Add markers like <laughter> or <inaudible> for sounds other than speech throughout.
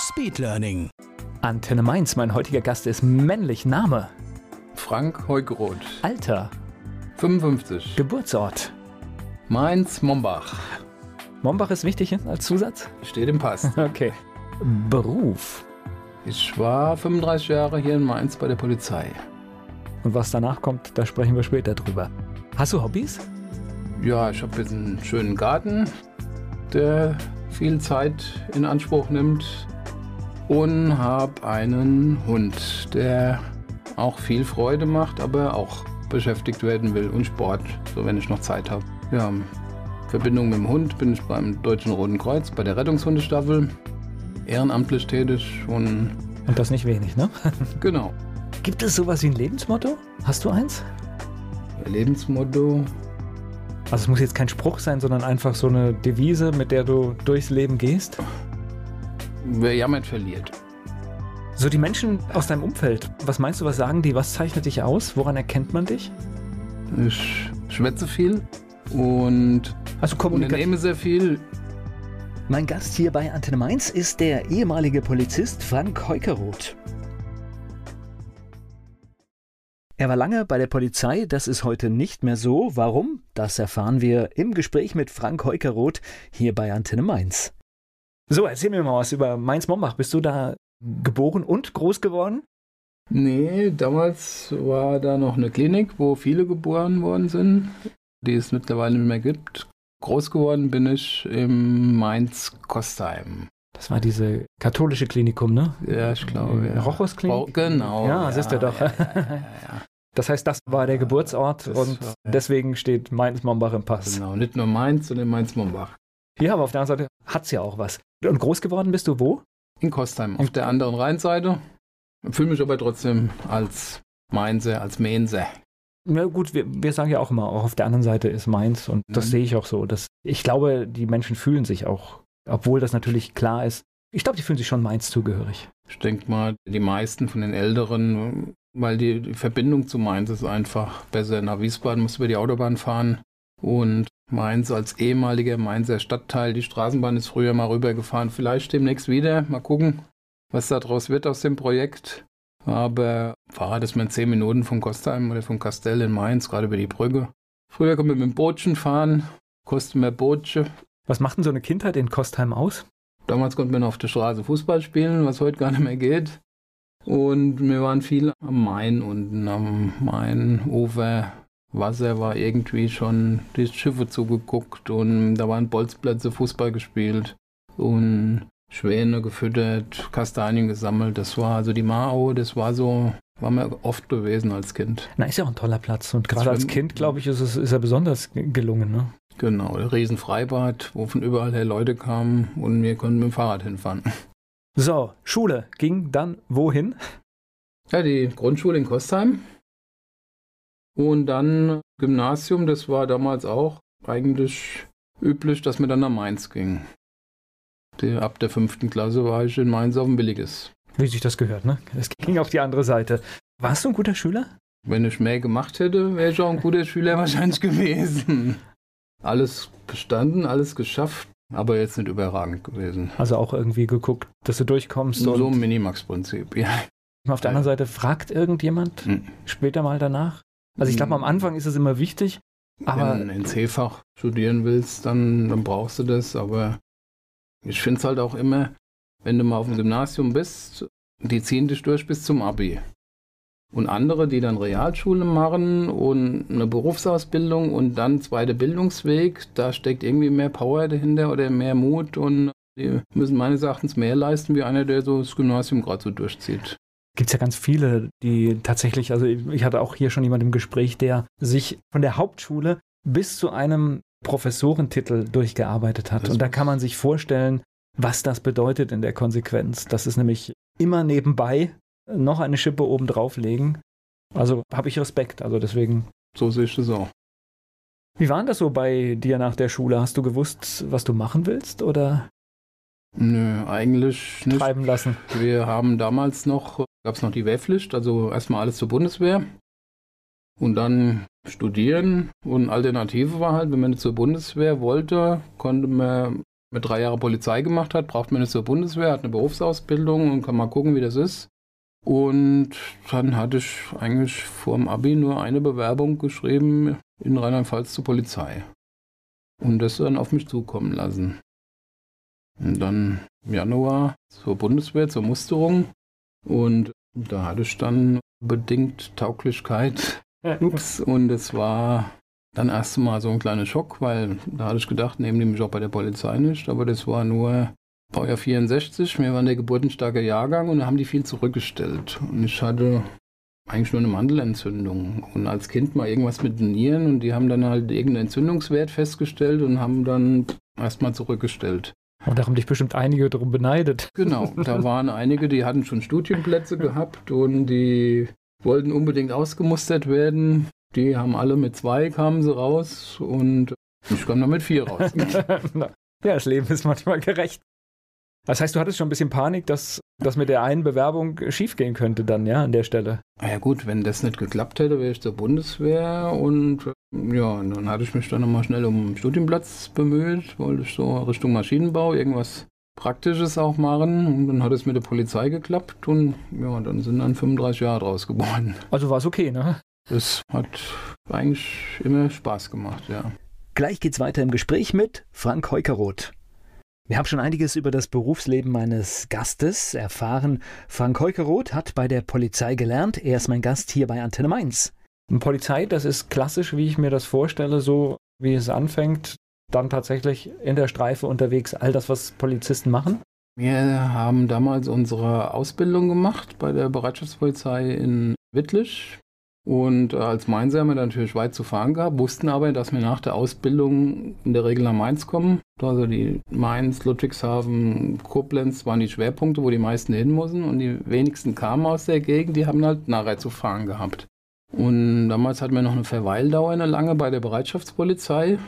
Speedlearning. Antenne Mainz, mein heutiger Gast ist männlich. Name, Frank Heugeroth, Alter, 55, Geburtsort. Mainz, Mombach. Mombach ist wichtig als Zusatz? Steht im Pass. <laughs> Okay. Beruf. Ich war 35 Jahre hier in Mainz bei der Polizei. Und was danach kommt, da sprechen wir später drüber. Hast du Hobbys? Ja, ich habe jetzt einen schönen Garten, der viel Zeit in Anspruch nimmt. Und habe einen Hund, der auch viel Freude macht, aber auch beschäftigt werden will und Sport, so wenn ich noch Zeit habe. Ja, in Verbindung mit dem Hund bin ich beim Deutschen Roten Kreuz, bei der Rettungshundestaffel, ehrenamtlich tätig und Und das nicht wenig, ne? <laughs> genau. Gibt es sowas wie ein Lebensmotto? Hast du eins? Lebensmotto, Also es muss jetzt kein Spruch sein, sondern einfach so eine Devise, mit der du durchs Leben gehst. Wer jammert, verliert. So die Menschen aus deinem Umfeld, was meinst du, was sagen die? Was zeichnet dich aus? Woran erkennt man dich? Ich schwätze viel und Also Kommunikation. unternehme sehr viel. Mein Gast hier bei Antenne Mainz ist der ehemalige Polizist Frank Heukeroth. Er war lange bei der Polizei, das ist heute nicht mehr so. Warum? Das erfahren wir im Gespräch mit Frank Heukeroth hier bei Antenne Mainz. So, erzähl mir mal was über Mainz-Mombach. Bist du da geboren und groß geworden? Nee, damals war da noch eine Klinik, wo viele geboren worden sind, die es mittlerweile nicht mehr gibt. Groß geworden bin ich im Mainz-Kostheim. Das war diese katholische Klinikum, ne? Ja, ich glaube. Ja. Rochus-Klinik? Oh, genau. Ja, siehst du doch. Ja, ja, ja, ja. Das heißt, das war der Geburtsort Das und war- deswegen steht Mainz-Mombach im Pass. Genau, nicht nur Mainz, sondern Mainz-Mombach. Ja, aber auf der anderen Seite hat's ja auch was. Und groß geworden bist du wo? In Kostheim, auf der anderen Rheinseite. Fühle mich aber trotzdem als Mainzer, als Mainzer. Na gut, wir, wir sagen ja auch immer, auch auf der anderen Seite ist Mainz und das Mhm. sehe ich auch so. Das, ich glaube, die Menschen fühlen sich auch, obwohl das natürlich klar ist, ich glaube, die fühlen sich schon Mainz zugehörig. Ich denke mal, die meisten von den Älteren, weil die, die Verbindung zu Mainz ist einfach besser. Nach Wiesbaden musst du über die Autobahn fahren und Mainz als ehemaliger Mainzer Stadtteil, die Straßenbahn ist früher mal rübergefahren. Vielleicht demnächst wieder. Mal gucken, was daraus wird aus dem Projekt. Aber Fahrrad ist man zehn Minuten von Kostheim oder von Kastell in Mainz, gerade über die Brücke. Früher konnte man mit dem Bootchen fahren, kostet mehr Bootchen. Was macht denn so eine Kindheit in Kostheim aus? Damals konnte man auf der Straße Fußball spielen, was heute gar nicht mehr geht. Und wir waren viel am Main unten, am Mainufer. Wasser war irgendwie schon die Schiffe zugeguckt und da waren Bolzplätze Fußball gespielt und Schwäne gefüttert, Kastanien gesammelt. Das war also die Mao, das war so, war mir oft gewesen als Kind. Na, ist ja auch ein toller Platz und gerade als Kind, glaube ich, ist es ist er besonders gelungen. Ne? Genau, Riesenfreibad, wo von überall her Leute kamen und wir konnten mit dem Fahrrad hinfahren. So, Schule ging dann wohin? Ja, die Grundschule in Kostheim. Und dann Gymnasium, das war damals auch eigentlich üblich, dass man dann nach Mainz ging. Die, ab der fünften Klasse war ich in Mainz auf dem Billiges. Wie sich das gehört, ne? Es ging auf die andere Seite. Warst du ein guter Schüler? Wenn ich mehr gemacht hätte, wäre ich auch ein guter Schüler <laughs> wahrscheinlich gewesen. Alles bestanden, alles geschafft, aber jetzt nicht überragend gewesen. Also auch irgendwie geguckt, dass du durchkommst So ein Minimax-Prinzip, ja. auf der anderen Seite fragt irgendjemand Hm. später mal danach. Also ich glaube, am Anfang ist es immer wichtig, aber Wenn du ein C-Fach studieren willst, dann, dann brauchst du das. Aber ich finde es halt auch immer, wenn du mal auf dem Gymnasium bist, die ziehen dich durch bis zum Abi. Und andere, die dann Realschule machen und eine Berufsausbildung und dann zweiter Bildungsweg, da steckt irgendwie mehr Power dahinter oder mehr Mut und die müssen meines Erachtens mehr leisten, wie einer, der so das Gymnasium gerade so durchzieht. Gibt es ja ganz viele, die tatsächlich, also ich hatte auch hier schon jemand im Gespräch, der sich von der Hauptschule bis zu einem Professorentitel durchgearbeitet hat. Das Und da kann man sich vorstellen, was das bedeutet in der Konsequenz. Das ist nämlich immer nebenbei noch eine Schippe oben drauflegen. Also habe ich Respekt. Also deswegen. So sehe ich das auch. Wie war das so bei dir nach der Schule? Hast du gewusst, was du machen willst oder? Nö, eigentlich nicht. Treiben lassen. Wir haben damals noch, gab es noch die Wehrpflicht, also erstmal alles zur Bundeswehr und dann studieren. Und Alternative war halt, wenn man nicht zur Bundeswehr wollte, konnte man mit drei Jahren Polizei gemacht hat, braucht man nicht zur Bundeswehr, hat eine Berufsausbildung und kann mal gucken, wie das ist. Und dann hatte ich eigentlich vor dem Abi nur eine Bewerbung geschrieben in Rheinland-Pfalz zur Polizei. Und das dann auf mich zukommen lassen. Und dann im Januar zur Bundeswehr, zur Musterung. Und da hatte ich dann bedingt Tauglichkeit. Ups. Und es war dann erst mal so ein kleiner Schock, weil da hatte ich gedacht, nehmen die mich auch bei der Polizei nicht. Aber das war nur Baujahr 64. Wir waren der geburtenstarke Jahrgang und da haben die viel zurückgestellt. Und ich hatte eigentlich nur eine Mandelentzündung. Und als Kind mal irgendwas mit den Nieren und die haben dann halt irgendeinen Entzündungswert festgestellt und haben dann erstmal zurückgestellt. Und da haben dich bestimmt einige darum beneidet. Genau, da waren einige, die hatten schon Studienplätze gehabt und die wollten unbedingt ausgemustert werden. Die haben alle mit zwei, kamen sie raus und ich kam dann mit vier raus. <laughs> ja, das Leben ist manchmal gerecht. Das heißt, du hattest schon ein bisschen Panik, dass das mit der einen Bewerbung schiefgehen könnte dann, ja, an der Stelle. Ja gut, wenn das nicht geklappt hätte, wäre ich zur Bundeswehr und ja, dann hatte ich mich dann nochmal schnell um einen Studienplatz bemüht, wollte ich so Richtung Maschinenbau irgendwas Praktisches auch machen und dann hat es mit der Polizei geklappt und ja, dann sind dann 35 Jahre draus geworden. Also war es okay, ne? Es hat eigentlich immer Spaß gemacht, ja. Gleich geht's weiter im Gespräch mit Frank Heukeroth. Wir haben schon einiges über das Berufsleben meines Gastes erfahren. Frank Heukeroth hat bei der Polizei gelernt. Er ist mein Gast hier bei Antenne Mainz. Polizei, das ist klassisch, wie ich mir das vorstelle, so wie es anfängt, dann tatsächlich in der Streife unterwegs, all das, was Polizisten machen? Wir haben damals unsere Ausbildung gemacht bei der Bereitschaftspolizei in Wittlich. Und äh, als Mainzer haben wir natürlich weit zu fahren gehabt, wussten aber, dass wir nach der Ausbildung in der Regel nach Mainz kommen. Also die Mainz, Ludwigshafen, Koblenz waren die Schwerpunkte, wo die meisten hin mussten. Und die wenigsten kamen aus der Gegend, die haben halt nachher zu fahren gehabt. Und damals hatten wir noch eine Verweildauer eine lange bei der Bereitschaftspolizei.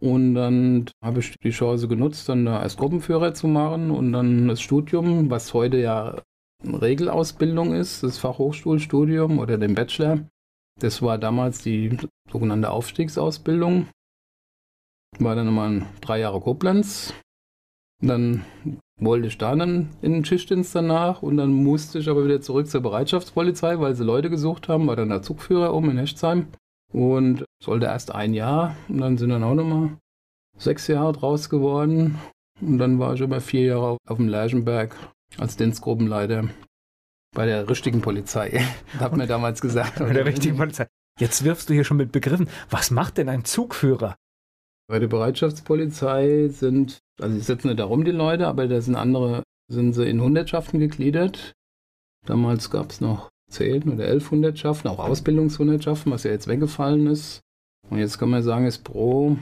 Und dann habe ich die Chance genutzt, dann da als Gruppenführer zu machen und dann das Studium, was heute ja Regelausbildung ist, das Fachhochschulstudium oder den Bachelor. Das war damals die sogenannte Aufstiegsausbildung. War dann nochmal drei Jahre Koblenz. Dann wollte ich da dann in den Schichtdienst danach und dann musste ich aber wieder zurück zur Bereitschaftspolizei, weil sie Leute gesucht haben, war dann der Zugführer oben in Hechtsheim und sollte erst ein Jahr und dann sind dann auch nochmal sechs Jahre draus geworden und dann war ich über vier Jahre auf dem Lerchenberg als Dienstgruppenleiter bei der richtigen Polizei. <laughs> Hat mir damals gesagt. Bei der richtigen Polizei. Jetzt wirfst du hier schon mit Begriffen. Was macht denn ein Zugführer? Bei der Bereitschaftspolizei sind, also sie sitzen nicht darum, die Leute, aber da sind andere, sind sie in Hundertschaften gegliedert. Damals gab es noch zehn oder elf Hundertschaften, auch Ausbildungshundertschaften, was ja jetzt weggefallen ist. Und jetzt kann man sagen, ist pro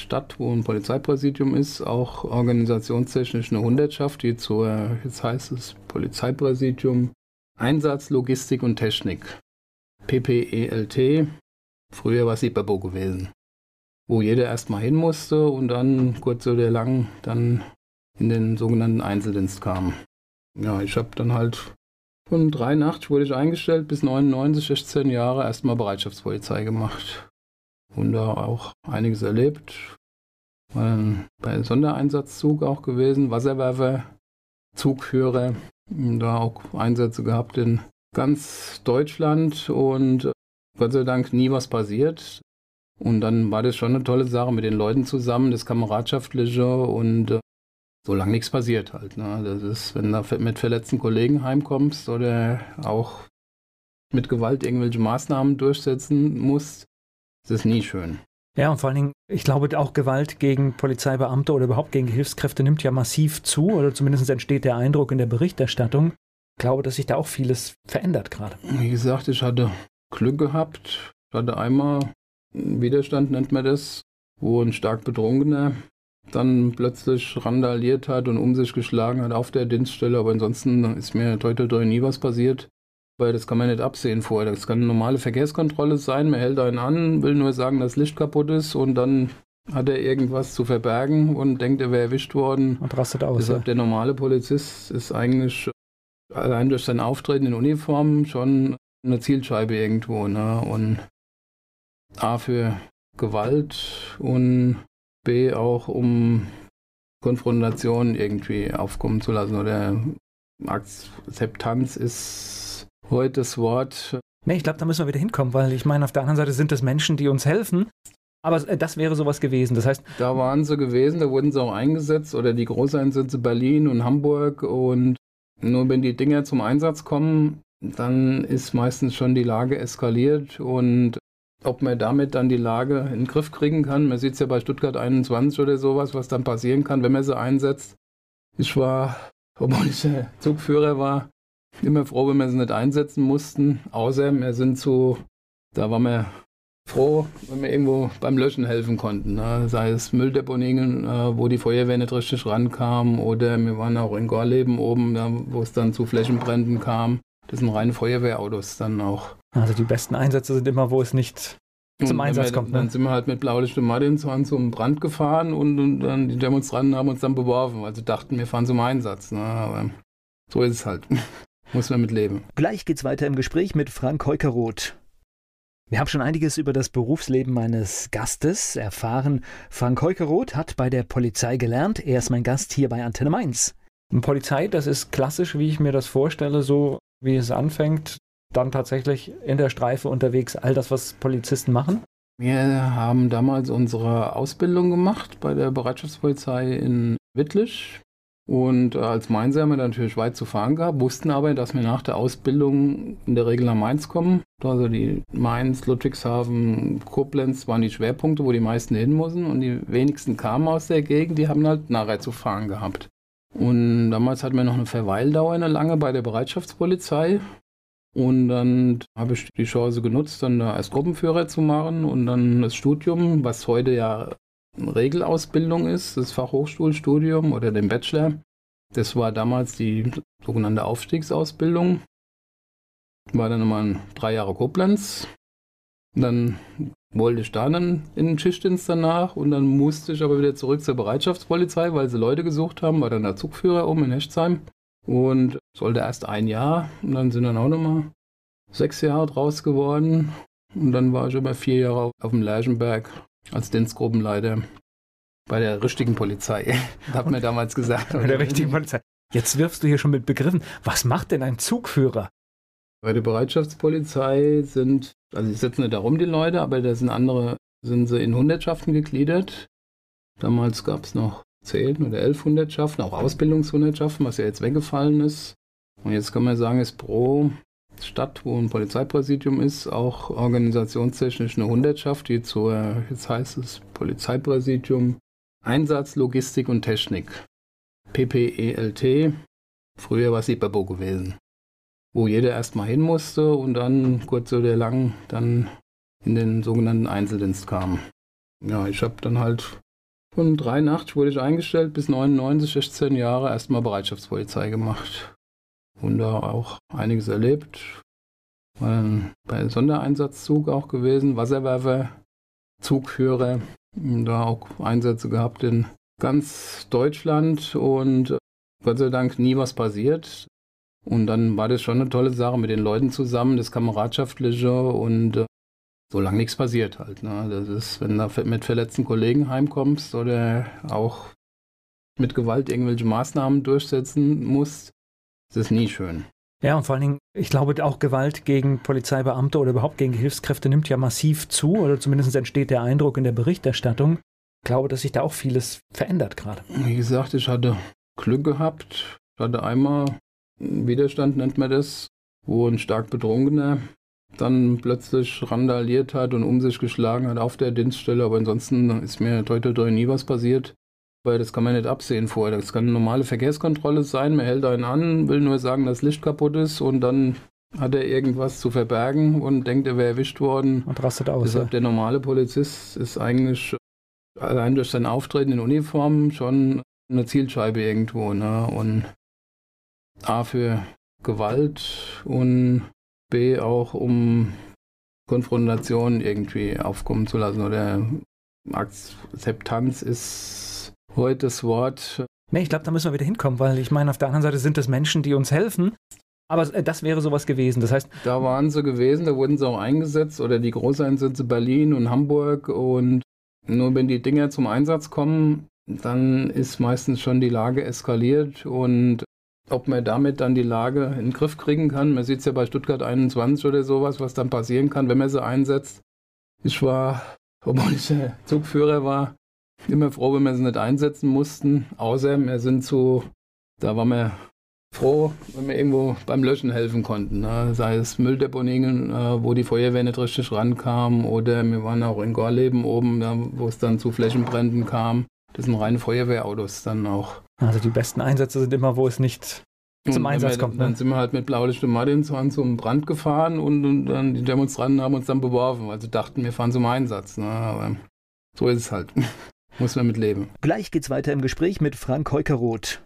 Stadt, wo ein Polizeipräsidium ist, auch organisationstechnisch eine Hundertschaft, die zur, jetzt heißt es Polizeipräsidium Einsatz, Logistik und Technik. PPELT. Früher war es IPABO gewesen. Wo jeder erstmal hin musste und dann kurz oder lang dann in den sogenannten Einzeldienst kam. Ja, ich habe dann halt von 83 wurde ich eingestellt bis 99, 16 Jahre erstmal Bereitschaftspolizei gemacht und da auch einiges erlebt. War bei Sondereinsatzzug auch gewesen, Wasserwerfer, Zugführer, da auch Einsätze gehabt in ganz Deutschland und Gott sei Dank nie was passiert. Und dann war das schon eine tolle Sache mit den Leuten zusammen, das Kameradschaftliche und äh, solange nichts passiert halt. Ne? Das ist, wenn du mit verletzten Kollegen heimkommst oder auch mit Gewalt irgendwelche Maßnahmen durchsetzen musst, das ist nie schön. Ja, und vor allen Dingen, ich glaube, auch Gewalt gegen Polizeibeamte oder überhaupt gegen Hilfskräfte nimmt ja massiv zu, oder zumindest entsteht der Eindruck in der Berichterstattung. Ich glaube, dass sich da auch vieles verändert gerade. Wie gesagt, ich hatte Glück gehabt. Ich hatte einmal Widerstand, nennt man das, wo ein stark Betrunkener dann plötzlich randaliert hat und um sich geschlagen hat auf der Dienststelle. Aber ansonsten ist mir heute nie was passiert. Weil das kann man nicht absehen vorher. Das kann eine normale Verkehrskontrolle sein. Man hält einen an, will nur sagen, dass Licht kaputt ist und dann hat er irgendwas zu verbergen und denkt, er wäre erwischt worden. Und rastet aus. Deshalb ja. der normale Polizist ist eigentlich allein durch sein Auftreten in Uniform schon eine Zielscheibe irgendwo. Ne? Und A für Gewalt und B auch um Konfrontation irgendwie aufkommen zu lassen oder Akzeptanz ist heute das Wort. Nee, ich glaube, da müssen wir wieder hinkommen, weil ich meine, auf der anderen Seite sind es Menschen, die uns helfen. Aber äh, das wäre sowas gewesen. Das heißt. Da waren sie gewesen, da wurden sie auch eingesetzt oder die Großeinsätze Berlin und Hamburg und nur wenn die Dinger zum Einsatz kommen, dann ist meistens schon die Lage eskaliert und ob man damit dann die Lage in den Griff kriegen kann. Man sieht es ja bei Stuttgart 21 oder sowas, was dann passieren kann, wenn man sie einsetzt. Ich war, obwohl ich Zugführer war, immer froh, wenn wir sie nicht einsetzen mussten. Außer wir sind zu, da waren wir froh, wenn wir irgendwo beim Löschen helfen konnten. Ne? Sei es Mülldeponien, äh, wo die Feuerwehr nicht richtig rankam, oder wir waren auch in Gorleben oben, da, wo es dann zu Flächenbränden kam. Das sind reine Feuerwehrautos dann auch. Also die besten Einsätze sind immer, wo es nicht zum Einsatz wir, kommt. Ne? Dann sind wir halt mit Blaulicht und Martinshorn zum Brand gefahren und, und, dann die Demonstranten haben uns dann beworfen, weil sie dachten, wir fahren zum Einsatz. Ne? Aber so ist es halt. Muss man mit leben. Gleich geht's weiter im Gespräch mit Frank Heukeroth. Wir haben schon einiges über das Berufsleben meines Gastes erfahren. Frank Heukeroth hat bei der Polizei gelernt. Er ist mein Gast hier bei Antenne Mainz. Und Polizei, das ist klassisch, wie ich mir das vorstelle, so wie es anfängt. Dann tatsächlich in der Streife unterwegs, all das, was Polizisten machen. Wir haben damals unsere Ausbildung gemacht bei der Bereitschaftspolizei in Wittlich. Und äh, als Mainzer haben wir natürlich weit zu fahren gehabt, wussten aber, dass wir nach der Ausbildung in der Regel nach Mainz kommen. Also die Mainz, Ludwigshafen, Koblenz waren die Schwerpunkte, wo die meisten hin mussten. Und die wenigsten kamen aus der Gegend, die haben halt nachher zu fahren gehabt. Und damals hatten wir noch eine Verweildauer eine lange bei der Bereitschaftspolizei. Und dann habe ich die Chance genutzt, dann da als Gruppenführer zu machen und dann das Studium, was heute ja Regelausbildung ist, das Fachhochschulstudium oder den Bachelor. Das war damals die sogenannte Aufstiegsausbildung. War dann nochmal drei Jahre Koblenz. Dann wollte ich da dann in den Schichtdienst danach und dann musste ich aber wieder zurück zur Bereitschaftspolizei, weil sie Leute gesucht haben, war dann der Zugführer oben in Hechtsheim und sollte erst ein Jahr und dann sind dann auch nochmal sechs Jahre draus geworden und dann war ich aber vier Jahre auf dem Lerchenberg als Dienstgruppenleiter bei der richtigen Polizei, <laughs> hat mir damals gesagt. Bei der richtigen Polizei. Jetzt wirfst du hier schon mit Begriffen. Was macht denn ein Zugführer? Bei der Bereitschaftspolizei sind, also ich sitze nicht darum die Leute, aber da sind andere, sind sie in Hundertschaften gegliedert. Damals gab es noch zehn oder elf Hundertschaften, auch Ausbildungshundertschaften, was ja jetzt weggefallen ist. Und jetzt kann man sagen, ist pro Stadt, wo ein Polizeipräsidium ist, auch organisationstechnisch eine Hundertschaft, die zur, jetzt heißt es Polizeipräsidium Einsatz, Logistik und Technik. PPELT, früher war es IPABO gewesen. Wo jeder erstmal hin musste und dann kurz oder lang dann in den sogenannten Einzeldienst kam. Ja, ich habe dann halt von 83 wurde ich eingestellt bis 99, 16 Jahre erstmal Bereitschaftspolizei gemacht und da auch einiges erlebt. Ähm, bei Sondereinsatzzug auch gewesen, Wasserwerfer, Zugführer, da auch Einsätze gehabt in ganz Deutschland und Gott sei Dank nie was passiert. Und dann war das schon eine tolle Sache mit den Leuten zusammen, das Kameradschaftliche und äh, solange nichts passiert halt. Ne? Das ist, wenn du mit verletzten Kollegen heimkommst oder auch mit Gewalt irgendwelche Maßnahmen durchsetzen musst, das ist nie schön. Ja, und vor allen Dingen, ich glaube, auch Gewalt gegen Polizeibeamte oder überhaupt gegen Hilfskräfte nimmt ja massiv zu, oder zumindest entsteht der Eindruck in der Berichterstattung. Ich glaube, dass sich da auch vieles verändert gerade. Wie gesagt, ich hatte Glück gehabt. Ich hatte einmal Widerstand, nennt man das, wo ein stark Betrunkener dann plötzlich randaliert hat und um sich geschlagen hat auf der Dienststelle. Aber ansonsten ist mir heute nie was passiert weil das kann man nicht absehen vorher. Das kann eine normale Verkehrskontrolle sein, man hält einen an, will nur sagen, dass Licht kaputt ist und dann hat er irgendwas zu verbergen und denkt, er wäre erwischt worden. Und rastet aus. Deshalb ja. der normale Polizist ist eigentlich allein durch sein Auftreten in Uniform schon eine Zielscheibe irgendwo. Ne? Und A für Gewalt und B auch um Konfrontation irgendwie aufkommen zu lassen oder Akzeptanz ist heute das Wort. Nee, ich glaube, da müssen wir wieder hinkommen, weil ich meine, auf der anderen Seite sind es Menschen, die uns helfen. Aber das wäre sowas gewesen. Das heißt. Da waren sie gewesen, da wurden sie auch eingesetzt oder die Großeinsätze Berlin und Hamburg und nur wenn die Dinger zum Einsatz kommen, dann ist meistens schon die Lage eskaliert und ob man damit dann die Lage in den Griff kriegen kann. Man sieht es ja bei Stuttgart 21 oder sowas, was dann passieren kann, wenn man sie einsetzt. Ich war, obwohl ich Zugführer war, immer froh, wenn wir sie nicht einsetzen mussten. Außer wir sind zu, da waren wir froh, wenn wir irgendwo beim Löschen helfen konnten. Ne? Sei es Mülldeponien, äh, wo die Feuerwehr nicht richtig rankam, oder wir waren auch in Gorleben oben, da, wo es dann zu Flächenbränden kam. Das sind reine Feuerwehrautos dann auch. Also die besten Einsätze sind immer, wo es nicht zum und Einsatz wir, kommt. Ne? Dann sind wir halt mit Blaulicht und Martinshorn zum Brand gefahren und, und, dann die Demonstranten haben uns dann beworfen, weil sie dachten, wir fahren zum Einsatz. Ne? Aber so ist es halt. Muss man mit leben. Gleich geht's weiter im Gespräch mit Frank Heukeroth.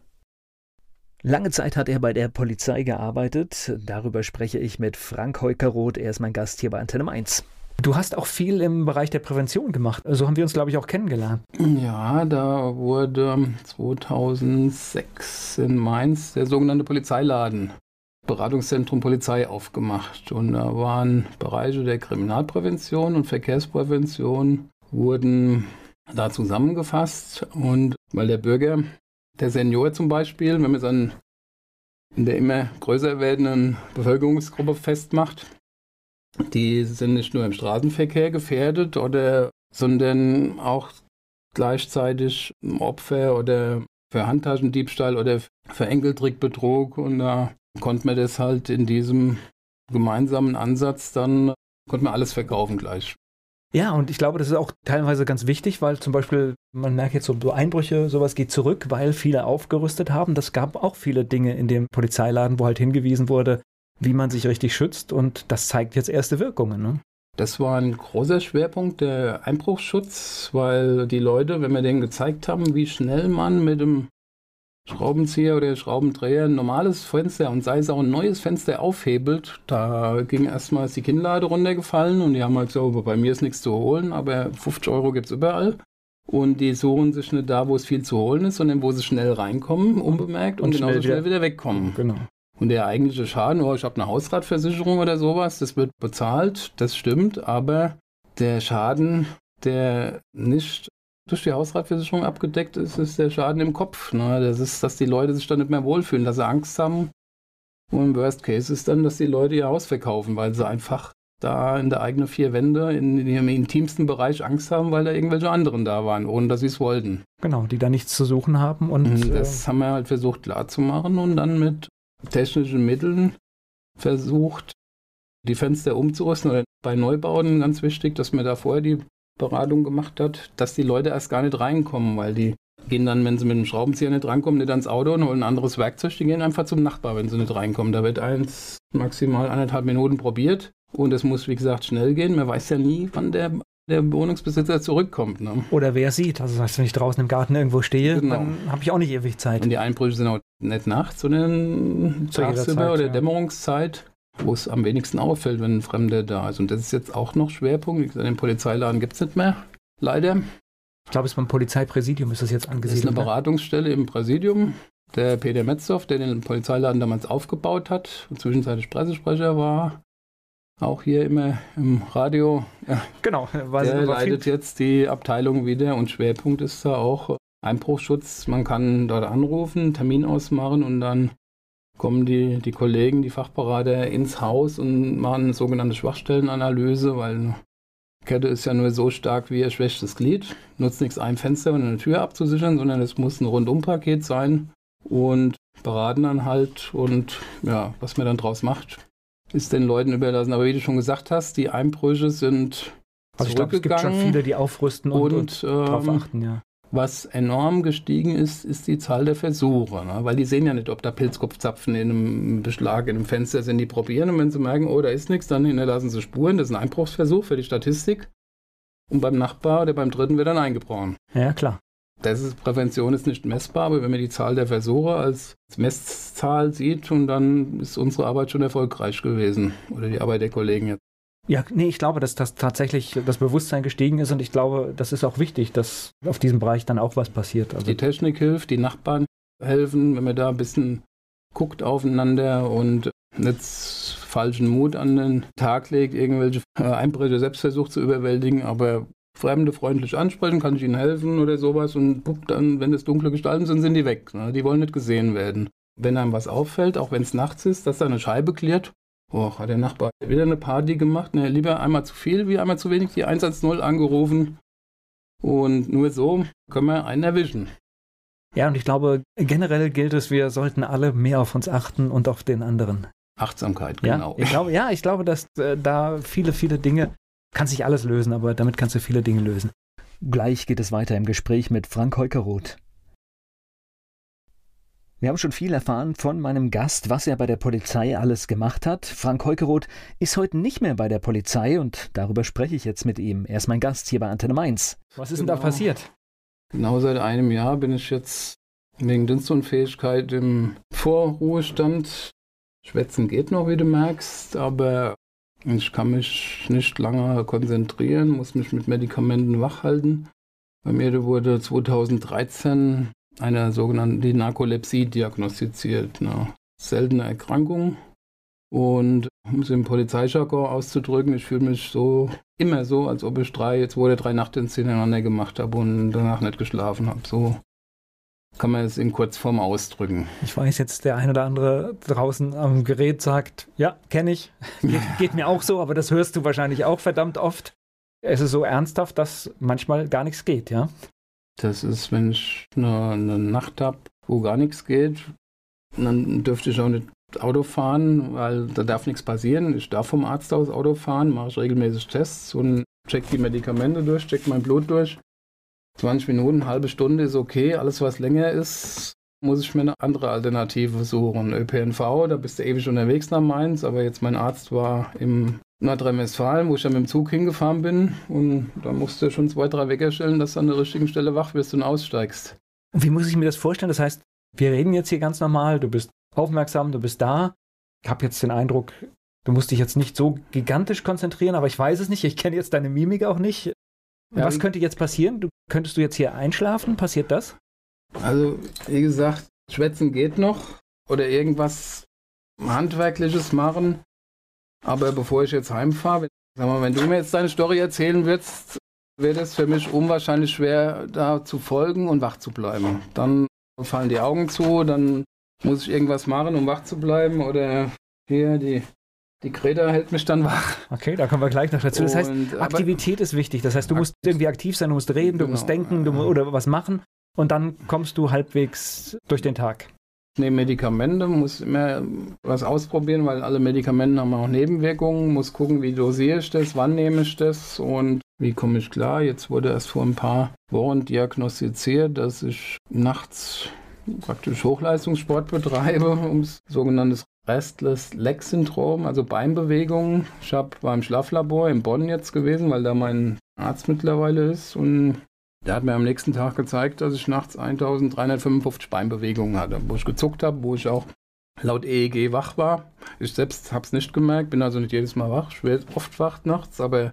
Lange Zeit hat er bei der Polizei gearbeitet. Darüber spreche ich mit Frank Heukeroth. Er ist mein Gast hier bei Antenne 1. Du hast auch viel im Bereich der Prävention gemacht. So haben wir uns, glaube ich, auch kennengelernt. Ja, da wurde 2006 in Mainz der sogenannte Polizeiladen, Beratungszentrum Polizei aufgemacht. Und da waren Bereiche der Kriminalprävention und Verkehrsprävention wurden da zusammengefasst. Und weil der Bürger der Senior zum Beispiel, wenn man es an in der immer größer werdenden Bevölkerungsgruppe festmacht, die sind nicht nur im Straßenverkehr gefährdet oder, sondern auch gleichzeitig Opfer oder für Handtaschendiebstahl oder für Enkeltrickbetrug und da konnte man das halt in diesem gemeinsamen Ansatz dann, konnte man alles verkaufen gleich. Ja, und ich glaube, das ist auch teilweise ganz wichtig, weil zum Beispiel, man merkt jetzt so Einbrüche, sowas geht zurück, weil viele aufgerüstet haben. Das gab auch viele Dinge in dem Polizeiladen, wo halt hingewiesen wurde, wie man sich richtig schützt und das zeigt jetzt erste Wirkungen. Ne? Das war ein großer Schwerpunkt, der Einbruchsschutz, weil die Leute, wenn wir denen gezeigt haben, wie schnell man mit dem Schraubenzieher oder Schraubendreher ein normales Fenster und sei es auch ein neues Fenster aufhebelt, da ging erstmal die Kinnlade runtergefallen und die haben halt so, bei mir ist nichts zu holen, aber 50 Euro gibt es überall. Und die suchen sich nicht da, wo es viel zu holen ist, sondern wo sie schnell reinkommen, unbemerkt und, und genauso schnell, schnell wieder wegkommen. Genau. Und der eigentliche Schaden, oh, ich habe eine Hausratversicherung oder sowas, das wird bezahlt, das stimmt, aber der Schaden, der nicht durch die Hausratversicherung abgedeckt ist, ist der Schaden im Kopf. Ne? Das ist, dass die Leute sich dann nicht mehr wohlfühlen, dass sie Angst haben. Und im Worst Case ist dann, dass die Leute ihr Haus verkaufen, weil sie einfach da in der eigenen vier Wände, in, in ihrem intimsten Bereich Angst haben, weil da irgendwelche anderen da waren, ohne dass sie es wollten. Genau, die da nichts zu suchen haben. Und mhm, das äh, haben wir halt versucht klarzumachen und dann mit technischen Mitteln versucht, die Fenster umzurüsten oder bei Neubauten ganz wichtig, dass man da vorher die Beratung gemacht hat, dass die Leute erst gar nicht reinkommen, weil die gehen dann, wenn sie mit dem Schraubenzieher nicht reinkommen, nicht ans Auto und holen ein anderes Werkzeug, die gehen einfach zum Nachbar, wenn sie nicht reinkommen. Da wird eins maximal anderthalb Minuten probiert und es muss, wie gesagt, schnell gehen. Man weiß ja nie, wann der der Wohnungsbesitzer zurückkommt. Ne? Oder wer sieht. Also wenn ich draußen im Garten irgendwo stehe, genau. dann habe ich auch nicht ewig Zeit. Und die Einbrüche sind auch nicht nachts, sondern tagsüber oder ja. Dämmerungszeit, wo es am wenigsten auffällt, wenn ein Fremder da ist. Und das ist jetzt auch noch Schwerpunkt. Wie gesagt, den Polizeiladen gibt es nicht mehr, leider. Ich glaube, es ist beim Polizeipräsidium ist das jetzt angesiedelt. Das ist eine ne? Beratungsstelle im Präsidium. Der Peter Metzow, der den Polizeiladen damals aufgebaut hat und zwischenzeitlich Pressesprecher war, auch hier immer im Radio. Genau, der leitet jetzt die Abteilung wieder und Schwerpunkt ist da auch Einbruchschutz. Man kann dort anrufen, Termin ausmachen und dann kommen die, die Kollegen, die Fachberater ins Haus und machen eine sogenannte Schwachstellenanalyse, weil eine Kette ist ja nur so stark wie ihr schwächstes Glied. Nutzt nichts, ein Fenster und eine Tür abzusichern, sondern es muss ein Rundumpaket sein und beraten dann halt und ja, was man dann draus macht, ist den Leuten überlassen. Aber wie du schon gesagt hast, die Einbrüche sind also. Ich glaube, es gibt schon viele, die aufrüsten und, und, und ähm, darauf achten, ja. Was enorm gestiegen ist, ist die Zahl der Versuche. Ne? Weil die sehen ja nicht, ob da Pilzkopfzapfen in einem Beschlag, in einem Fenster sind. Die probieren und wenn sie merken, oh, da ist nichts, dann hinterlassen sie Spuren. Das ist ein Einbruchsversuch für die Statistik. und beim Nachbar oder beim dritten wird dann eingebrochen. Ja, klar. Das ist, Prävention ist nicht messbar, aber wenn man die Zahl der Versuche als Messzahl sieht, und dann ist unsere Arbeit schon erfolgreich gewesen. Oder die Arbeit der Kollegen jetzt. Ja, nee, ich glaube, dass das tatsächlich das Bewusstsein gestiegen ist und ich glaube, das ist auch wichtig, dass auf diesem Bereich dann auch was passiert. Also die Technik hilft, die Nachbarn helfen, wenn man da ein bisschen guckt aufeinander und nicht falschen Mut an den Tag legt, irgendwelche äh, Einbrüche selbst versucht zu überwältigen, aber Fremde freundlich ansprechen, kann ich ihnen helfen oder sowas und guckt dann, wenn es dunkle Gestalten sind, sind die weg. Ne? Die wollen nicht gesehen werden. Wenn einem was auffällt, auch wenn es nachts ist, dass da eine Scheibe klärt, oh, hat der Nachbar wieder eine Party gemacht, ne, lieber einmal zu viel wie einmal zu wenig die 110 angerufen und nur so können wir einen erwischen. Ja, und ich glaube, generell gilt es, wir sollten alle mehr auf uns achten und auf den anderen. Achtsamkeit, genau. Ja, ich glaube, ja, ich glaube, dass äh, da viele, viele Dinge kann sich alles lösen, aber damit kannst du viele Dinge lösen. Gleich geht es weiter im Gespräch mit Frank Heukeroth. Wir haben schon viel erfahren von meinem Gast, was er bei der Polizei alles gemacht hat. Frank Heukeroth ist heute nicht mehr bei der Polizei und darüber spreche ich jetzt mit ihm. Er ist mein Gast hier bei Antenne Mainz. Was ist genau. denn da genau. passiert? Genau seit einem Jahr bin ich jetzt wegen Dienstunfähigkeit im Vorruhestand. Schwätzen geht noch, wie du merkst, aber ich kann mich nicht lange konzentrieren, muss mich mit Medikamenten wachhalten. Bei mir wurde 2013 eine sogenannte Narkolepsie diagnostiziert, eine seltene Erkrankung. Und um es im Polizeijargon auszudrücken, ich fühle mich so immer so, als ob ich drei, zwei oder drei Nachtdienste hintereinander gemacht habe und danach nicht geschlafen habe. So kann man es in Kurzform ausdrücken. Ich weiß jetzt, der ein oder andere draußen am Gerät sagt, ja, kenne ich, <laughs> geht, geht, mir auch so, aber das hörst du wahrscheinlich auch verdammt oft. Es ist so ernsthaft, dass manchmal gar nichts geht, ja? Das ist, wenn ich eine, eine Nacht habe, wo gar nichts geht, dann dürfte ich auch nicht Auto fahren, weil da darf nichts passieren. Ich darf vom Arzt aus Auto fahren, mache ich regelmäßig Tests und check die Medikamente durch, check mein Blut durch. 20 Minuten, halbe Stunde ist okay. Alles, was länger ist, muss ich mir eine andere Alternative suchen. ÖPNV, da bist du ewig unterwegs nach Mainz, aber jetzt mein Arzt war im Nordrhein-Westfalen, wo ich dann mit dem Zug hingefahren bin und da musst du schon zwei, drei Wecker stellen, dass du an der richtigen Stelle wach wirst und aussteigst. Wie muss ich mir das vorstellen? Das heißt, wir reden jetzt hier ganz normal, du bist aufmerksam, du bist da. Ich habe jetzt den Eindruck, du musst dich jetzt nicht so gigantisch konzentrieren, aber ich weiß es nicht. Ich kenne jetzt deine Mimik auch nicht. Ja, Was könnte jetzt passieren? Du, könntest du jetzt hier einschlafen? Passiert das? Also, wie gesagt, schwätzen geht noch oder irgendwas Handwerkliches machen. Aber bevor ich jetzt heimfahre, sag mal, wenn du mir jetzt deine Story erzählen würdest, wäre es für mich unwahrscheinlich schwer, da zu folgen und wach zu bleiben. Dann fallen die Augen zu, dann muss ich irgendwas machen, um wach zu bleiben oder hier die die Greta hält mich dann wach. Okay, da kommen wir gleich noch dazu. Das heißt, Aktivität ist wichtig. Das heißt, du musst irgendwie aktiv sein, du musst reden, du genau, musst denken du, oder was machen und dann kommst du halbwegs durch den Tag. Nehme Medikamente, muss immer was ausprobieren, weil alle Medikamente haben auch Nebenwirkungen. Muss gucken, wie dosiere ich das, wann nehme ich das und wie komme ich klar. Jetzt wurde erst vor ein paar Wochen diagnostiziert, dass ich nachts praktisch Hochleistungssport betreibe, um sogenanntes Restless Leg Syndrom, also Beinbewegungen. Ich habe beim Schlaflabor in Bonn jetzt gewesen, weil da mein Arzt mittlerweile ist und der hat mir am nächsten Tag gezeigt, dass ich nachts 1355 Beinbewegungen hatte, wo ich gezuckt habe, wo ich auch laut EEG wach war. Ich selbst habe es nicht gemerkt, bin also nicht jedes Mal wach, ich werde oft wach nachts, aber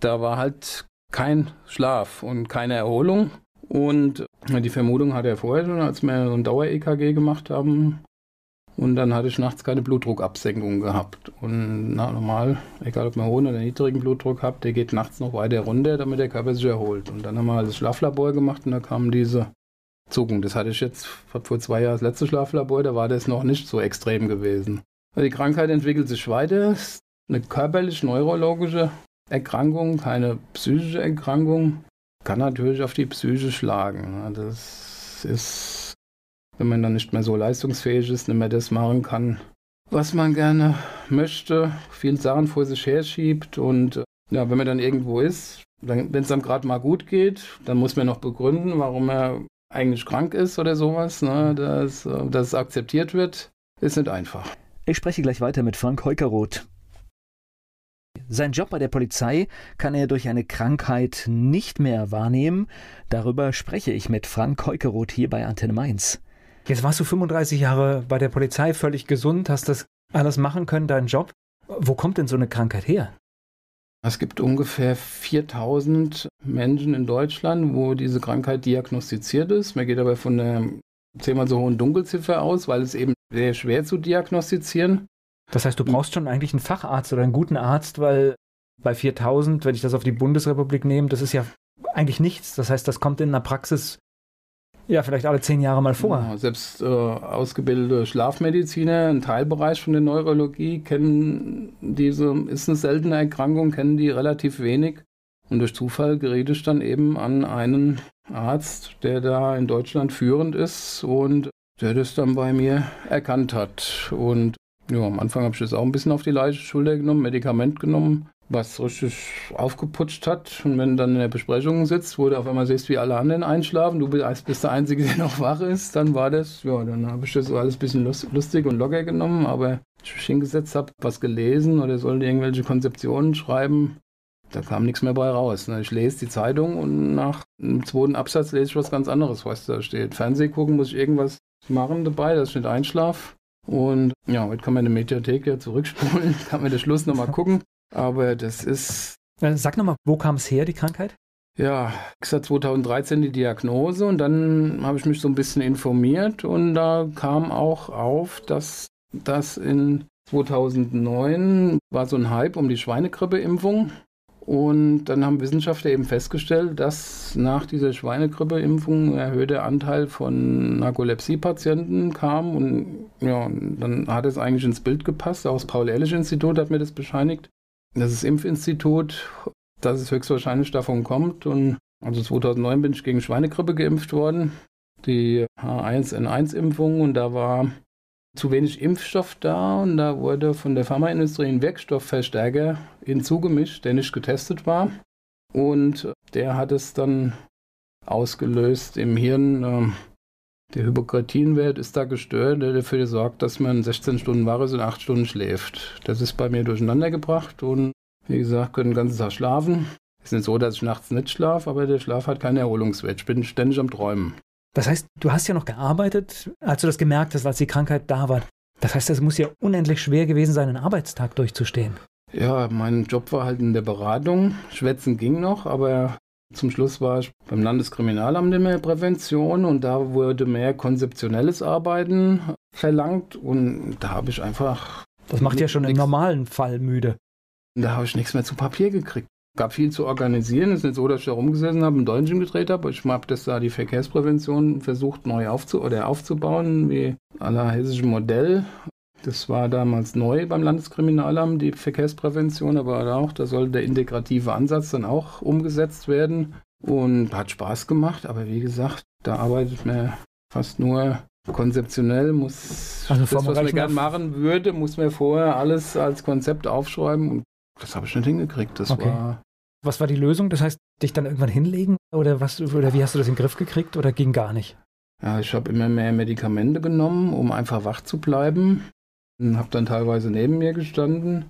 da war halt kein Schlaf und keine Erholung. Und die Vermutung hatte er vorher schon, als wir ein Dauer-EKG gemacht haben. Und dann hatte ich nachts keine Blutdruckabsenkung gehabt. Und na, normal, egal ob man hohen oder niedrigen Blutdruck hat, der geht nachts noch weiter runter, damit der Körper sich erholt. Und dann haben wir das Schlaflabor gemacht und da kam diese Zuckung. Das hatte ich jetzt vor zwei Jahren das letzte Schlaflabor, da war das noch nicht so extrem gewesen. Also die Krankheit entwickelt sich weiter. Eine körperlich-neurologische Erkrankung, keine psychische Erkrankung kann natürlich auf die Psyche schlagen. Das ist, wenn man dann nicht mehr so leistungsfähig ist, nicht mehr das machen kann, was man gerne möchte, viele Sachen vor sich her schiebt und ja, wenn man dann irgendwo ist, wenn es einem gerade mal gut geht, dann muss man noch begründen, warum er eigentlich krank ist oder sowas, ne, dass, dass es akzeptiert wird, ist nicht einfach. Ich spreche gleich weiter mit Frank Heukeroth. Sein Job bei der Polizei kann er durch eine Krankheit nicht mehr wahrnehmen. Darüber spreche ich mit Frank Heukeroth hier bei Antenne Mainz. Jetzt warst du 35 Jahre bei der Polizei, völlig gesund, hast das alles machen können, deinen Job. Wo kommt denn so eine Krankheit her? Es gibt ungefähr 4000 Menschen in Deutschland, wo diese Krankheit diagnostiziert ist. Man geht aber von einer zehnmal so hohen Dunkelziffer aus, weil es eben sehr schwer zu diagnostizieren. Das heißt, du brauchst schon eigentlich einen Facharzt oder einen guten Arzt, weil bei 4000, wenn ich das auf die Bundesrepublik nehme, das ist ja eigentlich nichts. Das heißt, das kommt in der Praxis ja vielleicht alle zehn Jahre mal vor. Ja, selbst äh, ausgebildete Schlafmediziner, ein Teilbereich von der Neurologie, kennen diese, ist eine seltene Erkrankung, kennen die relativ wenig. Und durch Zufall gerät ich dann eben an einen Arzt, der da in Deutschland führend ist und der das dann bei mir erkannt hat. Und ja, am Anfang habe ich das auch ein bisschen auf die leichte Schulter genommen, Medikament genommen, was richtig aufgeputscht hat. Und wenn du dann in der Besprechung sitzt, wo du auf einmal siehst, wie alle anderen einschlafen, du bist der Einzige, <laughs> der noch wach ist, dann war das, ja, dann habe ich das alles ein bisschen lustig und locker genommen, aber ich mich hingesetzt habe, was gelesen oder sollte irgendwelche Konzeptionen schreiben, da kam nichts mehr bei raus. Ne? Ich lese die Zeitung und nach dem zweiten Absatz lese ich was ganz anderes, was da steht. Fernseh gucken muss ich irgendwas machen dabei, dass ich nicht einschlafe. Und ja, heute kann man in der Mediathek ja zurückspulen, <laughs> kann man den Schluss nochmal gucken. Aber das ist. Äh, sag nochmal, wo kam es her, die Krankheit? Ja, ich hatte 2013 die Diagnose und dann habe ich mich so ein bisschen informiert und da kam auch auf, dass das in 2009 war so ein Hype um die Schweinegrippeimpfung und dann haben Wissenschaftler eben festgestellt, dass nach dieser Schweinegrippeimpfung ein erhöhter Anteil von Narkolepsie-Patienten kam. Und ja, dann hat es eigentlich ins Bild gepasst. Auch das Paul-Ehrlich-Institut hat mir das bescheinigt. Das ist Impfinstitut, dass es höchstwahrscheinlich davon kommt. Und also 2009 bin ich gegen Schweinegrippe geimpft worden. Die H1N1-Impfung. Und da war zu wenig Impfstoff da und da wurde von der Pharmaindustrie ein Wirkstoffverstärker hinzugemischt, der nicht getestet war. Und der hat es dann ausgelöst im Hirn. Ähm, der Hypokratinwert ist da gestört, der dafür sorgt, dass man 16 Stunden wach ist und 8 Stunden schläft. Das ist bei mir durcheinander gebracht und wie gesagt, können den ganzen Tag schlafen. Es ist nicht so, dass ich nachts nicht schlafe, aber der Schlaf hat keinen Erholungswert. Ich bin ständig am Träumen. Das heißt, du hast ja noch gearbeitet, als du das gemerkt hast, als die Krankheit da war. Das heißt, es muss ja unendlich schwer gewesen sein, einen Arbeitstag durchzustehen. Ja, mein Job war halt in der Beratung. Schwätzen ging noch, aber zum Schluss war ich beim Landeskriminalamt in der Prävention und da wurde mehr konzeptionelles Arbeiten verlangt und da habe ich einfach. Das macht ja schon im normalen Fall müde. Da habe ich nichts mehr zu Papier gekriegt gab viel zu organisieren. Es ist nicht so, dass ich da rumgesessen habe, ein Däumchen gedreht habe. Ich habe das da die Verkehrsprävention versucht neu aufzu oder aufzubauen, wie aller hessischen Modell. Das war damals neu beim Landeskriminalamt, die Verkehrsprävention, aber auch, da soll der integrative Ansatz dann auch umgesetzt werden. Und hat Spaß gemacht, aber wie gesagt, da arbeitet man fast nur konzeptionell, muss also das, was man gerne machen würde, muss man vorher alles als Konzept aufschreiben und das habe ich nicht hingekriegt. Das okay. war. Was war die Lösung? Das heißt, dich dann irgendwann hinlegen oder was oder wie hast du das in den Griff gekriegt oder ging gar nicht? Ja, ich habe immer mehr Medikamente genommen, um einfach wach zu bleiben. Und habe dann teilweise neben mir gestanden.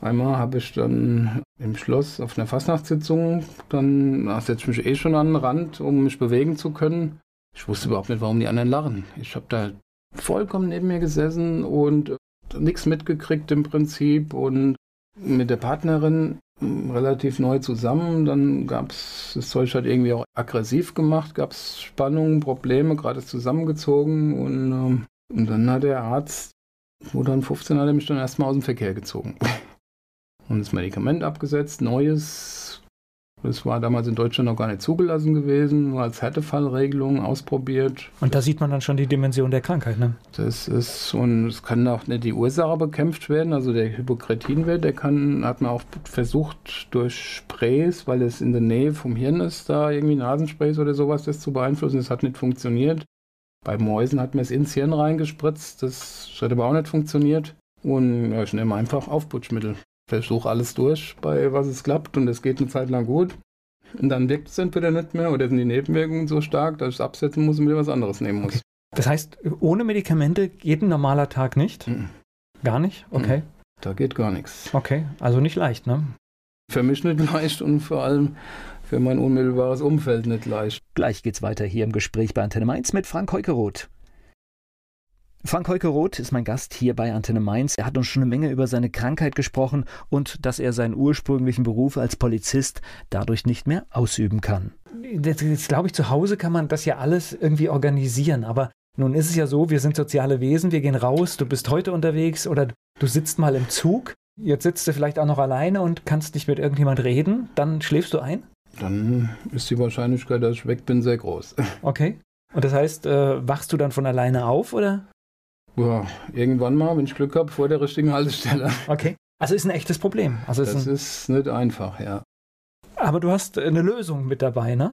Einmal habe ich dann im Schloss auf einer Fastnachtssitzung, dann setze ich mich eh schon an den Rand, um mich bewegen zu können. Ich wusste überhaupt nicht, warum die anderen lachen. Ich habe da vollkommen neben mir gesessen und nichts mitgekriegt im Prinzip und mit der Partnerin hm, relativ neu zusammen. Dann gab es, das Zeug hat irgendwie auch aggressiv gemacht, gab es Spannungen, Probleme, gerade zusammengezogen und, ähm, und dann hat der Arzt, wo dann 15 hat er mich dann erstmal aus dem Verkehr gezogen. Und das Medikament abgesetzt, neues, das war damals in Deutschland noch gar nicht zugelassen gewesen, nur als Härtefallregelung ausprobiert. Und da sieht man dann schon die Dimension der Krankheit, ne? Das ist, und es kann auch nicht die Ursache bekämpft werden, also der Hypokretinwert, der kann, hat man auch versucht durch Sprays, weil es in der Nähe vom Hirn ist, da irgendwie Nasensprays oder sowas, das zu beeinflussen. Das hat nicht funktioniert. Bei Mäusen hat man es ins Hirn reingespritzt, das hat aber auch nicht funktioniert. Und ja, ich nehme einfach Aufputschmittel versuche alles durch, bei was es klappt und es geht eine Zeit lang gut. Und dann wirkt es entweder nicht mehr oder sind die Nebenwirkungen so stark, dass ich es absetzen muss und wieder was anderes nehmen muss. Okay. Das heißt, ohne Medikamente geht ein normaler Tag nicht? Mhm. Gar nicht? Okay. Mhm. Da geht gar nichts. Okay, also nicht leicht, ne? Für mich nicht <laughs> leicht und vor allem für mein unmittelbares Umfeld nicht leicht. Gleich geht's weiter hier im Gespräch bei Antenne Mainz mit Frank Heukeroth. Frank Heukeroth ist mein Gast hier bei Antenne Mainz. Er hat uns schon eine Menge über seine Krankheit gesprochen und dass er seinen ursprünglichen Beruf als Polizist dadurch nicht mehr ausüben kann. Jetzt, jetzt glaube ich, zu Hause kann man das ja alles irgendwie organisieren, aber nun ist es ja so, wir sind soziale Wesen, wir gehen raus, du bist heute unterwegs oder du sitzt mal im Zug, jetzt sitzt du vielleicht auch noch alleine und kannst nicht mit irgendjemand reden, dann schläfst du ein? Dann ist die Wahrscheinlichkeit, dass ich weg bin, sehr groß. <laughs> Okay. Und das heißt, äh, wachst du dann von alleine auf, oder? Ja, irgendwann mal, wenn ich Glück habe, vor der richtigen Haltestelle. <laughs> Okay. Also ist ein echtes Problem. Also das ist, ein... ist nicht einfach, ja. Aber du hast eine Lösung mit dabei, ne?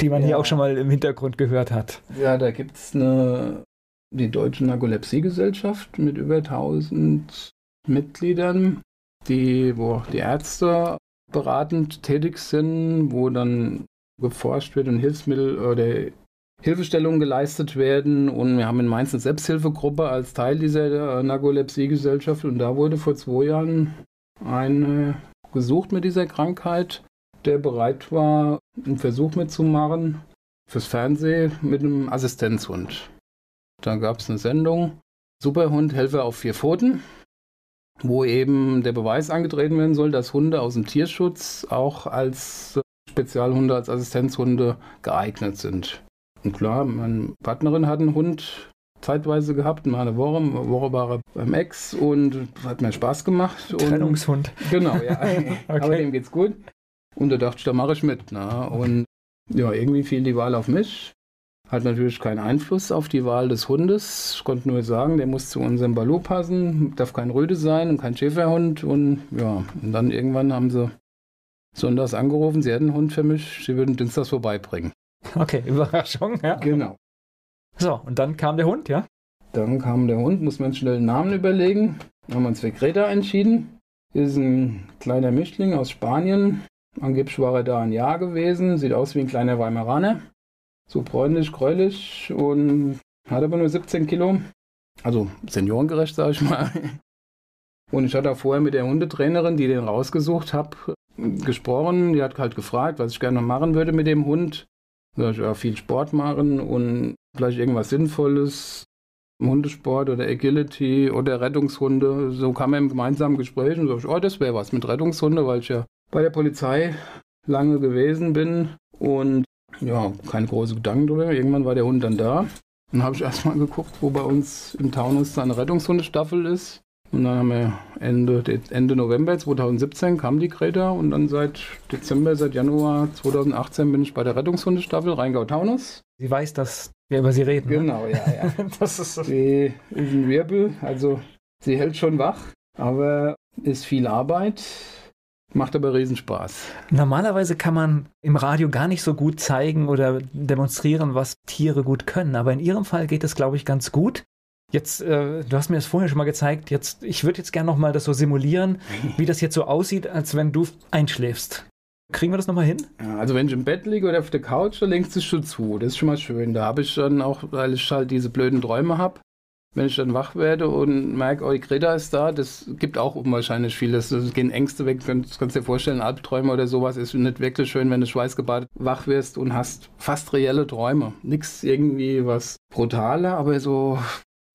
Die man ja. hier auch schon mal im Hintergrund gehört hat. Ja, da gibt es eine, die Deutsche Narkolepsie-Gesellschaft mit über 1000 Mitgliedern, die, wo auch die Ärzte beratend tätig sind, wo dann geforscht wird und Hilfsmittel oder Hilfestellungen geleistet werden. Und wir haben in Mainz eine Selbsthilfegruppe als Teil dieser Narkolepsie-Gesellschaft. Und da wurde vor zwei Jahren ein gesucht mit dieser Krankheit, der bereit war, einen Versuch mitzumachen fürs Fernsehen mit einem Assistenzhund. Da gab es eine Sendung, Superhund, Helfer auf vier Pfoten, wo eben der Beweis angetreten werden soll, dass Hunde aus dem Tierschutz auch als Spezialhunde, als Assistenzhunde geeignet sind. Und klar, meine Partnerin hat einen Hund zeitweise gehabt, mal eine Woche, eine Woche war er beim Ex und hat mir Spaß gemacht. Trennungshund. Und, genau, ja. <laughs> okay. Aber dem geht's gut. Und da dachte ich, da mache ich mit. Ne? Und ja, irgendwie fiel die Wahl auf mich. Hat natürlich keinen Einfluss auf die Wahl des Hundes. Ich konnte nur sagen, der muss zu unserem Balou passen, darf kein Röde sein und kein Schäferhund. Und ja, und dann irgendwann haben sie sonntags angerufen, sie hätten einen Hund für mich, sie würden Dienstags vorbeibringen. Okay, <laughs> Überraschung, ja. Genau. So, und dann kam der Hund, ja? Dann kam der Hund, muss man schnell einen Namen überlegen. Dann haben wir uns für Greta entschieden. Ist ein kleiner Mischling aus Spanien. Angeblich war er da ein Jahr gewesen. Sieht aus wie ein kleiner Weimaraner. So bräunlich, gräulich und hat aber nur 17 Kilo. Also seniorengerecht, sag ich mal. Und ich hatte auch vorher mit der Hundetrainerin, die den rausgesucht hat, gesprochen. Die hat halt gefragt, was ich gerne machen würde mit dem Hund. Sag ich, ja, viel Sport machen und vielleicht irgendwas Sinnvolles, Hundesport oder Agility oder Rettungshunde. So kam er im gemeinsamen Gespräch und so, oh, das wäre was mit Rettungshunde, weil ich ja bei der Polizei lange gewesen bin und ja, keine großen Gedanken drüber. Irgendwann war der Hund dann da. Dann habe ich erstmal geguckt, wo bei uns im Taunus eine Rettungshundestaffel ist. Und dann haben wir Ende, Ende November 2017 kam die Greta und dann seit Dezember, seit Januar 2018 bin ich bei der Rettungshundestaffel Rheingau-Taunus. Sie weiß, dass wir über sie reden. Ne? Genau, ne? ja, ja. <laughs> das ist so. Sie ist ein Wirbel, also sie hält schon wach, aber ist viel Arbeit. Macht aber Riesenspaß. Normalerweise kann man im Radio gar nicht so gut zeigen oder demonstrieren, was Tiere gut können. Aber in Ihrem Fall geht es, glaube ich, ganz gut. Jetzt, äh, du hast mir das vorher schon mal gezeigt. Jetzt, ich würde jetzt gerne noch mal das so simulieren, <laughs> wie das jetzt so aussieht, als wenn du einschläfst. Kriegen wir das nochmal hin? Ja, also wenn ich im Bett liege oder auf der Couch, da lenkst du schon zu. Das ist schon mal schön. Da habe ich dann auch, weil ich halt diese blöden Träume habe, wenn ich dann wach werde und merke, oh, die Greta ist da, das gibt auch unwahrscheinlich viel. Das, das gehen Ängste weg. Das kannst du dir vorstellen, Albträume oder sowas ist nicht wirklich schön, wenn du schweißgebadet wach wirst und hast fast reelle Träume. Nichts irgendwie was brutaler, aber so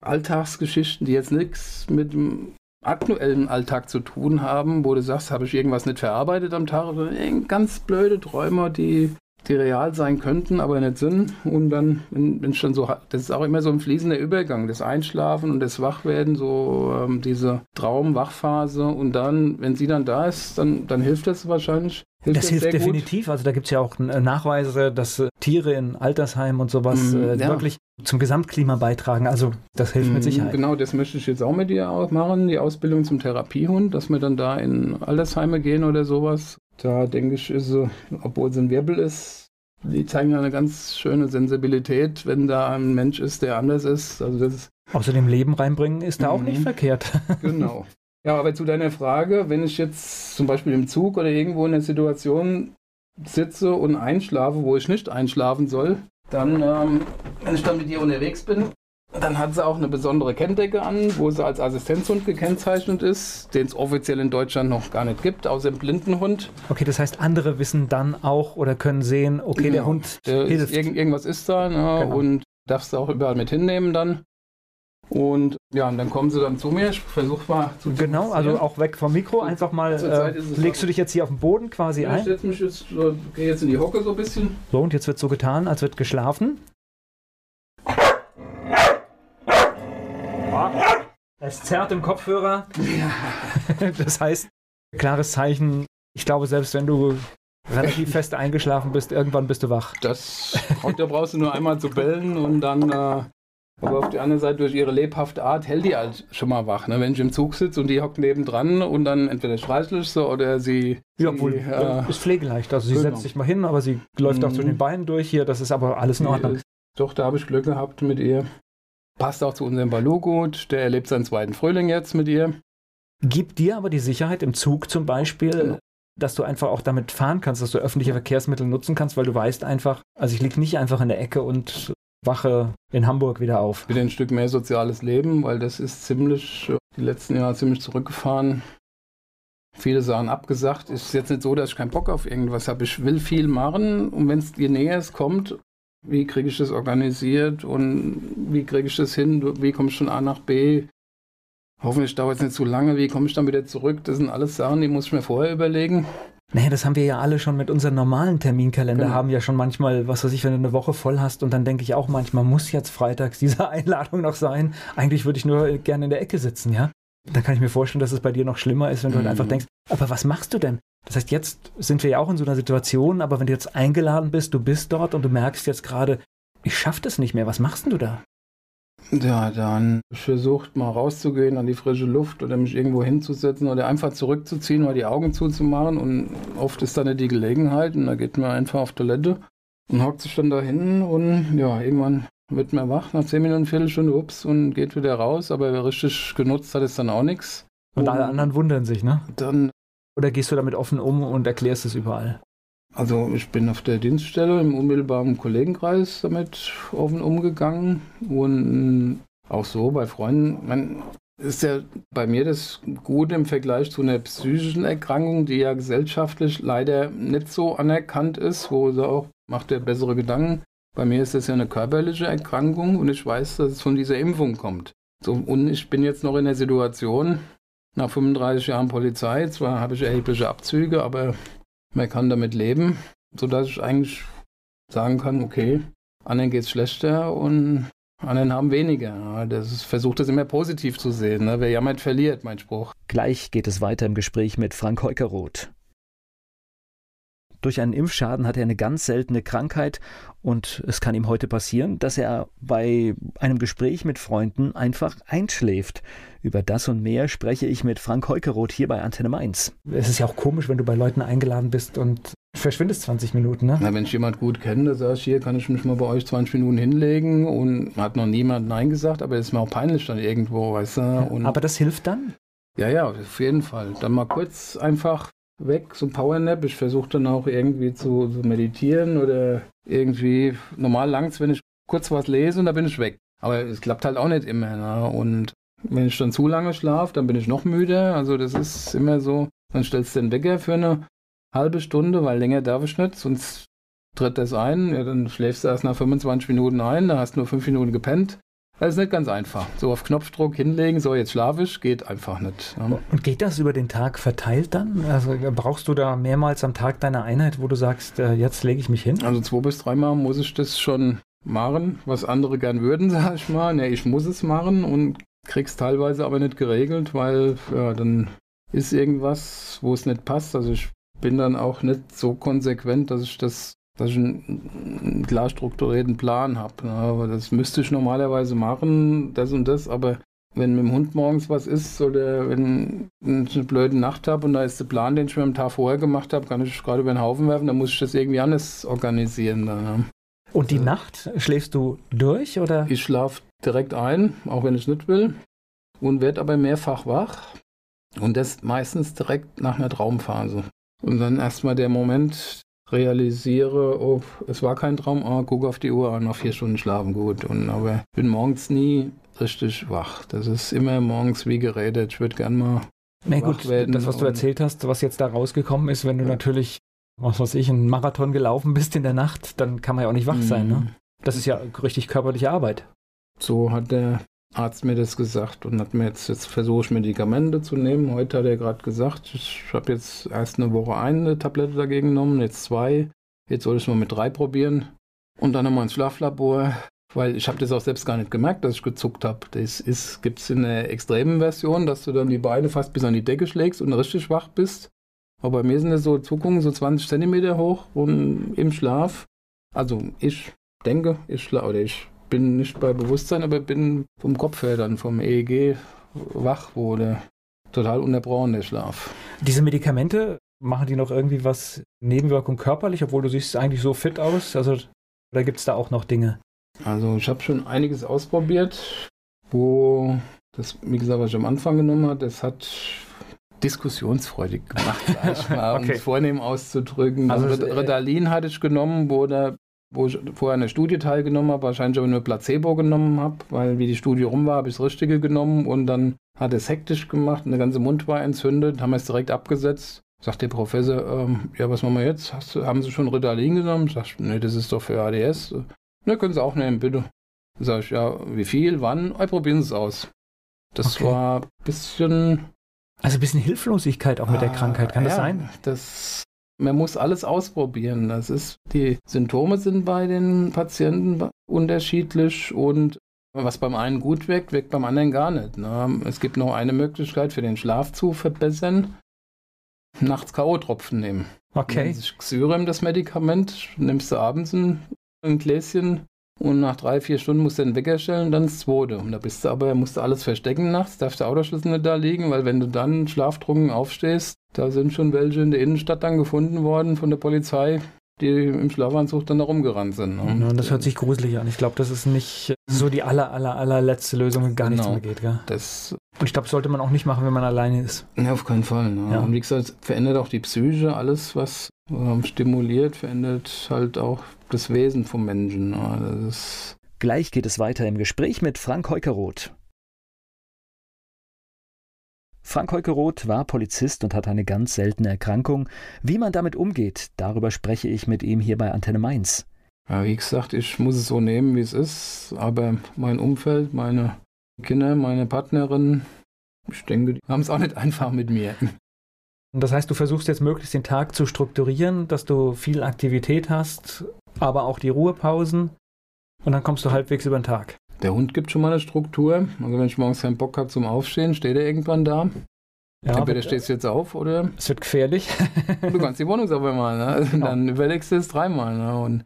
Alltagsgeschichten, die jetzt nichts mit dem aktuellen Alltag zu tun haben, wo du sagst, habe ich irgendwas nicht verarbeitet am Tag, oder ganz blöde Träume, die, die real sein könnten, aber nicht sind. Und dann, wenn, ich dann so, das ist auch immer so ein fließender Übergang, das Einschlafen und das Wachwerden, so ähm, diese Traum-Wachphase. Und dann, wenn sie dann da ist, dann, dann hilft das wahrscheinlich. Hilft das, das hilft definitiv. Gut. Also da gibt es ja auch äh, Nachweise, dass äh, Tiere in Altersheimen und sowas mm, äh, ja. wirklich zum Gesamtklima beitragen. Also das hilft mit mhm, Sicherheit. Genau, das möchte ich jetzt auch mit dir auch machen, die Ausbildung zum Therapiehund, dass wir dann da in Altersheime gehen oder sowas. Da denke ich, ist, obwohl es ein Wirbel ist, die zeigen eine ganz schöne Sensibilität, wenn da ein Mensch ist, der anders ist. Also das ist Außerdem Leben reinbringen ist da auch nicht mhm. verkehrt. <laughs> genau. Ja, aber zu deiner Frage, wenn ich jetzt zum Beispiel im Zug oder irgendwo in der Situation sitze und einschlafe, wo ich nicht einschlafen soll, dann, ähm, wenn ich dann mit dir unterwegs bin, Dann hat sie auch eine besondere Kenndecke an, wo sie als Assistenzhund gekennzeichnet ist, den es offiziell in Deutschland noch gar nicht gibt, außer dem Blindenhund. Okay, das heißt, andere wissen dann auch oder können sehen, okay, genau. der Hund der hilft. Ist, irgend, irgendwas ist da ne? genau. und darfst du auch überall mit hinnehmen dann. Und ja, und dann kommen sie dann zu mir. Ich versuche mal zu Genau, also auch weg vom Mikro. Einfach mal, äh, legst du dich jetzt hier auf den Boden quasi ja, ein? Ich setze mich jetzt, äh, gehe jetzt in die Hocke so ein bisschen. So, und jetzt wird so getan, als wird geschlafen. Es zerrt im Kopfhörer. Ja. <laughs> Das heißt, klares Zeichen. Ich glaube, selbst wenn du relativ fest eingeschlafen bist, irgendwann bist du wach. Das, da brauchst du nur einmal zu bellen und dann äh, aber auf der anderen Seite, durch ihre lebhafte Art, hält die halt schon mal wach. Ne? Wenn ich im Zug sitze und die hockt nebendran und dann entweder streichle ich so oder sie. Ja, obwohl, sie, äh, ist pflegeleicht. Also sie genau. setzt sich mal hin, aber sie läuft mhm. auch zwischen den Beinen durch hier. Das ist aber alles in Ordnung. Doch, da habe ich Glück gehabt mit ihr. Passt auch zu unserem Balu gut. Der erlebt seinen zweiten Frühling jetzt mit ihr. Gibt dir aber die Sicherheit im Zug zum Beispiel, genau. dass du einfach auch damit fahren kannst, dass du öffentliche Verkehrsmittel nutzen kannst, weil du weißt einfach, also ich liege nicht einfach in der Ecke und wache in Hamburg wieder auf. Wieder ein Stück mehr soziales Leben, weil das ist ziemlich, die letzten Jahre ziemlich zurückgefahren. Viele Sachen abgesagt. Ist jetzt nicht so, dass ich keinen Bock auf irgendwas habe. Ich will viel machen und wenn es dir näher kommt, wie kriege ich das organisiert und wie kriege ich das hin? Wie komme ich von A nach B? Hoffentlich dauert es nicht zu lange. Wie komme ich dann wieder zurück? Das sind alles Sachen, die muss ich mir vorher überlegen. Naja, das haben wir ja alle schon mit unserem normalen Terminkalender, genau. haben ja schon manchmal, was weiß ich, wenn du eine Woche voll hast und dann denke ich auch manchmal, muss jetzt freitags diese <laughs> Einladung noch sein? Eigentlich würde ich nur gerne in der Ecke sitzen, ja? Dann kann ich mir vorstellen, dass es bei dir noch schlimmer ist, wenn du halt mhm. halt einfach denkst, aber was machst du denn? Das heißt, jetzt sind wir ja auch in so einer Situation, aber wenn du jetzt eingeladen bist, du bist dort und du merkst jetzt gerade, ich schaff das nicht mehr, was machst denn du da? Ja, dann versucht mal rauszugehen an die frische Luft oder mich irgendwo hinzusetzen oder einfach zurückzuziehen oder die Augen zuzumachen und oft ist dann nicht die Gelegenheit und da geht man einfach auf Toilette und hockt sich dann da hin und ja, irgendwann wird man wach nach 10 Minuten, Viertelstunde, ups, und geht wieder raus, aber richtig genutzt hat es dann auch nichts. Und alle anderen wundern sich, ne? Dann oder gehst du damit offen um und erklärst es überall? Also ich bin auf der Dienststelle im unmittelbaren Kollegenkreis damit offen umgegangen und auch so bei Freunden. Man ist ja bei mir das Gute im Vergleich zu einer psychischen Erkrankung, die ja gesellschaftlich leider nicht so anerkannt ist, wo sie auch macht der bessere Gedanken. Bei mir ist das ja eine körperliche Erkrankung und ich weiß, dass es von dieser Impfung kommt. So, und ich bin jetzt noch in der Situation, nach 35 Jahren Polizei, zwar habe ich erhebliche Abzüge, aber man kann damit leben, sodass ich eigentlich sagen kann, okay, anderen geht es schlechter und anderen haben weniger. Das versucht es immer positiv zu sehen. Ne? Wer jammert, verliert, mein Spruch. Gleich geht es weiter im Gespräch mit Frank Heukeroth. Durch einen Impfschaden hat er eine ganz seltene Krankheit und es kann ihm heute passieren, dass er bei einem Gespräch mit Freunden einfach einschläft. Über das und mehr spreche ich mit Frank Heukeroth hier bei Antenne Mainz. Es ist ja auch komisch, wenn du bei Leuten eingeladen bist und verschwindest 20 Minuten, ne? Na, wenn ich jemand gut kenne, da sage ich, hier kann ich mich mal bei euch 20 Minuten hinlegen und hat noch niemand Nein gesagt, aber es ist mir auch peinlich dann irgendwo, weißt du? Ja, aber das hilft dann? Ja, ja, auf jeden Fall. Dann mal kurz einfach weg, so ein Powernap. Ich versuche dann auch irgendwie zu, zu, meditieren oder irgendwie, normal langt's, wenn ich kurz was lese und dann bin ich weg. Aber es klappt halt auch nicht immer. Ne? Und wenn ich dann zu lange schlafe, dann bin ich noch müde. Also das ist immer so, dann stellst du den Wecker für eine halbe Stunde, weil länger darf ich nicht, sonst tritt das ein. Ja, dann schläfst du erst nach 25 Minuten ein, da hast du nur 5 Minuten gepennt. Das ist nicht ganz einfach. So auf Knopfdruck hinlegen, so jetzt schlafe ich, geht einfach nicht. Ja. Und geht das über den Tag verteilt dann? Also brauchst du da mehrmals am Tag deine Einheit, wo du sagst, äh, jetzt lege ich mich hin? Also zwei bis dreimal muss ich das schon machen, was andere gern würden, <laughs> sag ich mal. Ne, ich muss es machen und krieg's teilweise aber nicht geregelt, weil ja, dann ist irgendwas, wo es nicht passt. Also ich bin dann auch nicht so konsequent, dass ich das dass ich einen, klar strukturierten Plan habe. Ne? Aber das müsste ich normalerweise machen, das und das, aber wenn mit dem Hund morgens was ist oder wenn ich eine blöde Nacht habe und da ist der Plan, den ich mir am Tag vorher gemacht habe, kann ich gerade über den Haufen werfen, dann muss ich das irgendwie anders organisieren. Dann, ne? Und die also, Nacht schläfst du durch oder? Ich schlafe direkt ein, auch wenn ich nicht will, und werde aber mehrfach wach. Und das meistens direkt nach einer Traumphase. Und dann erstmal der Moment, realisiere, oh, es war kein Traum, oh, guck auf die Uhr, noch vier Stunden schlafen, gut. Und, aber ich bin morgens nie richtig wach. Das ist immer morgens wie geredet. Ich würde gern mal. Na gut, werden das, was du erzählt hast, was jetzt da rausgekommen ist, wenn du ja. natürlich, was weiß ich, einen Marathon gelaufen bist in der Nacht, dann kann man ja auch nicht wach mhm. sein, ne? Das ist ja richtig körperliche Arbeit. So hat der Arzt mir das gesagt und hat mir jetzt, jetzt versuche ich Medikamente zu nehmen. Heute hat er gerade gesagt, ich habe jetzt erst eine Woche eine Tablette dagegen genommen, jetzt zwei. Jetzt soll ich es mal mit drei probieren. Und dann nochmal ins Schlaflabor, weil ich habe das auch selbst gar nicht gemerkt, dass ich gezuckt habe. Das gibt es in der extremen Version, dass du dann die Beine fast bis an die Decke schlägst und richtig wach bist. Aber bei mir sind das so Zuckungen so 20 Zentimeter hoch und im Schlaf. Also ich denke, ich schlafe oder ich bin nicht bei Bewusstsein, aber bin vom Kopf her dann vom EEG wach wurde. Total unterbrochen der Schlaf. Diese Medikamente, machen die noch irgendwie was Nebenwirkung körperlich, obwohl du siehst eigentlich so fit aus? Also, oder gibt es da auch noch Dinge? Also ich habe schon einiges ausprobiert, wo das, wie gesagt, was ich am Anfang genommen habe, das hat diskussionsfreudig gemacht, sag ich <laughs> mal, okay. um es vornehm auszudrücken. Also, also Ritalin hatte ich genommen, wo der wo ich vorher eine Studie teilgenommen habe, wahrscheinlich aber nur Placebo genommen habe, weil wie die Studie rum war, habe ich das Richtige genommen und dann hat es hektisch gemacht und der ganze Mund war entzündet, haben wir es direkt abgesetzt. Sagt der Professor, ähm, ja, was machen wir jetzt? Hast du, haben Sie schon Ritalin genommen? Sag ich, nee, das ist doch für ADS. Ne, können Sie auch nehmen, bitte. Sag ich, ja, wie viel, wann? Ja, probieren Sie es aus. Das okay. war ein bisschen... Also ein bisschen Hilflosigkeit auch mit ah, der Krankheit, kann ja, das sein? Das man muss alles ausprobieren. Das ist, die Symptome sind bei den Patienten unterschiedlich und was beim einen gut wirkt, wirkt beim anderen gar nicht. Ne? Es gibt noch eine Möglichkeit für den Schlaf zu verbessern. Nachts K.O.-Tropfen nehmen. Okay. Xyrem, das Medikament, nimmst du abends ein, ein Gläschen und nach drei, vier Stunden musst du den Wecker stellen, dann das zweite. Und da bist du aber, musst du alles verstecken nachts, darfst der Autoschlüssel nicht da liegen, weil wenn du dann schlaftrunken aufstehst, da sind schon welche in der Innenstadt dann gefunden worden von der Polizei, die im Schlafanzug dann da rumgerannt sind. Ne? Ja, das hört sich gruselig an. Ich glaube, das ist nicht so die aller, aller, allerletzte Lösung, wenn gar nichts genau. mehr geht. Gell? Das und ich glaube, sollte man auch nicht machen, wenn man alleine ist. Ja, auf keinen Fall. Ne? Ja. Und wie gesagt, verändert auch die Psyche, alles, was ähm, stimuliert, verändert halt auch das Wesen vom Menschen. Ne? Gleich geht es weiter im Gespräch mit Frank Heukeroth. Frank Heukeroth war Polizist und hat eine ganz seltene Erkrankung. Wie man damit umgeht, darüber spreche ich mit ihm hier bei Antenne Mainz. Ja, wie gesagt, ich muss es so nehmen, wie es ist, aber mein Umfeld, meine Kinder, meine Partnerin, ich denke, die haben es auch nicht einfach mit mir. Und das heißt, du versuchst jetzt möglichst den Tag zu strukturieren, dass du viel Aktivität hast, aber auch die Ruhepausen und dann kommst du halbwegs über den Tag. Der Hund gibt schon mal eine Struktur. Also wenn ich morgens keinen Bock habe zum Aufstehen, steht er irgendwann da. Ja, Entweder stehst du jetzt auf oder. Es wird gefährlich. <laughs> du kannst die Wohnung sauber machen. Ne? Also genau. Dann überlegst du es dreimal. Ne? Und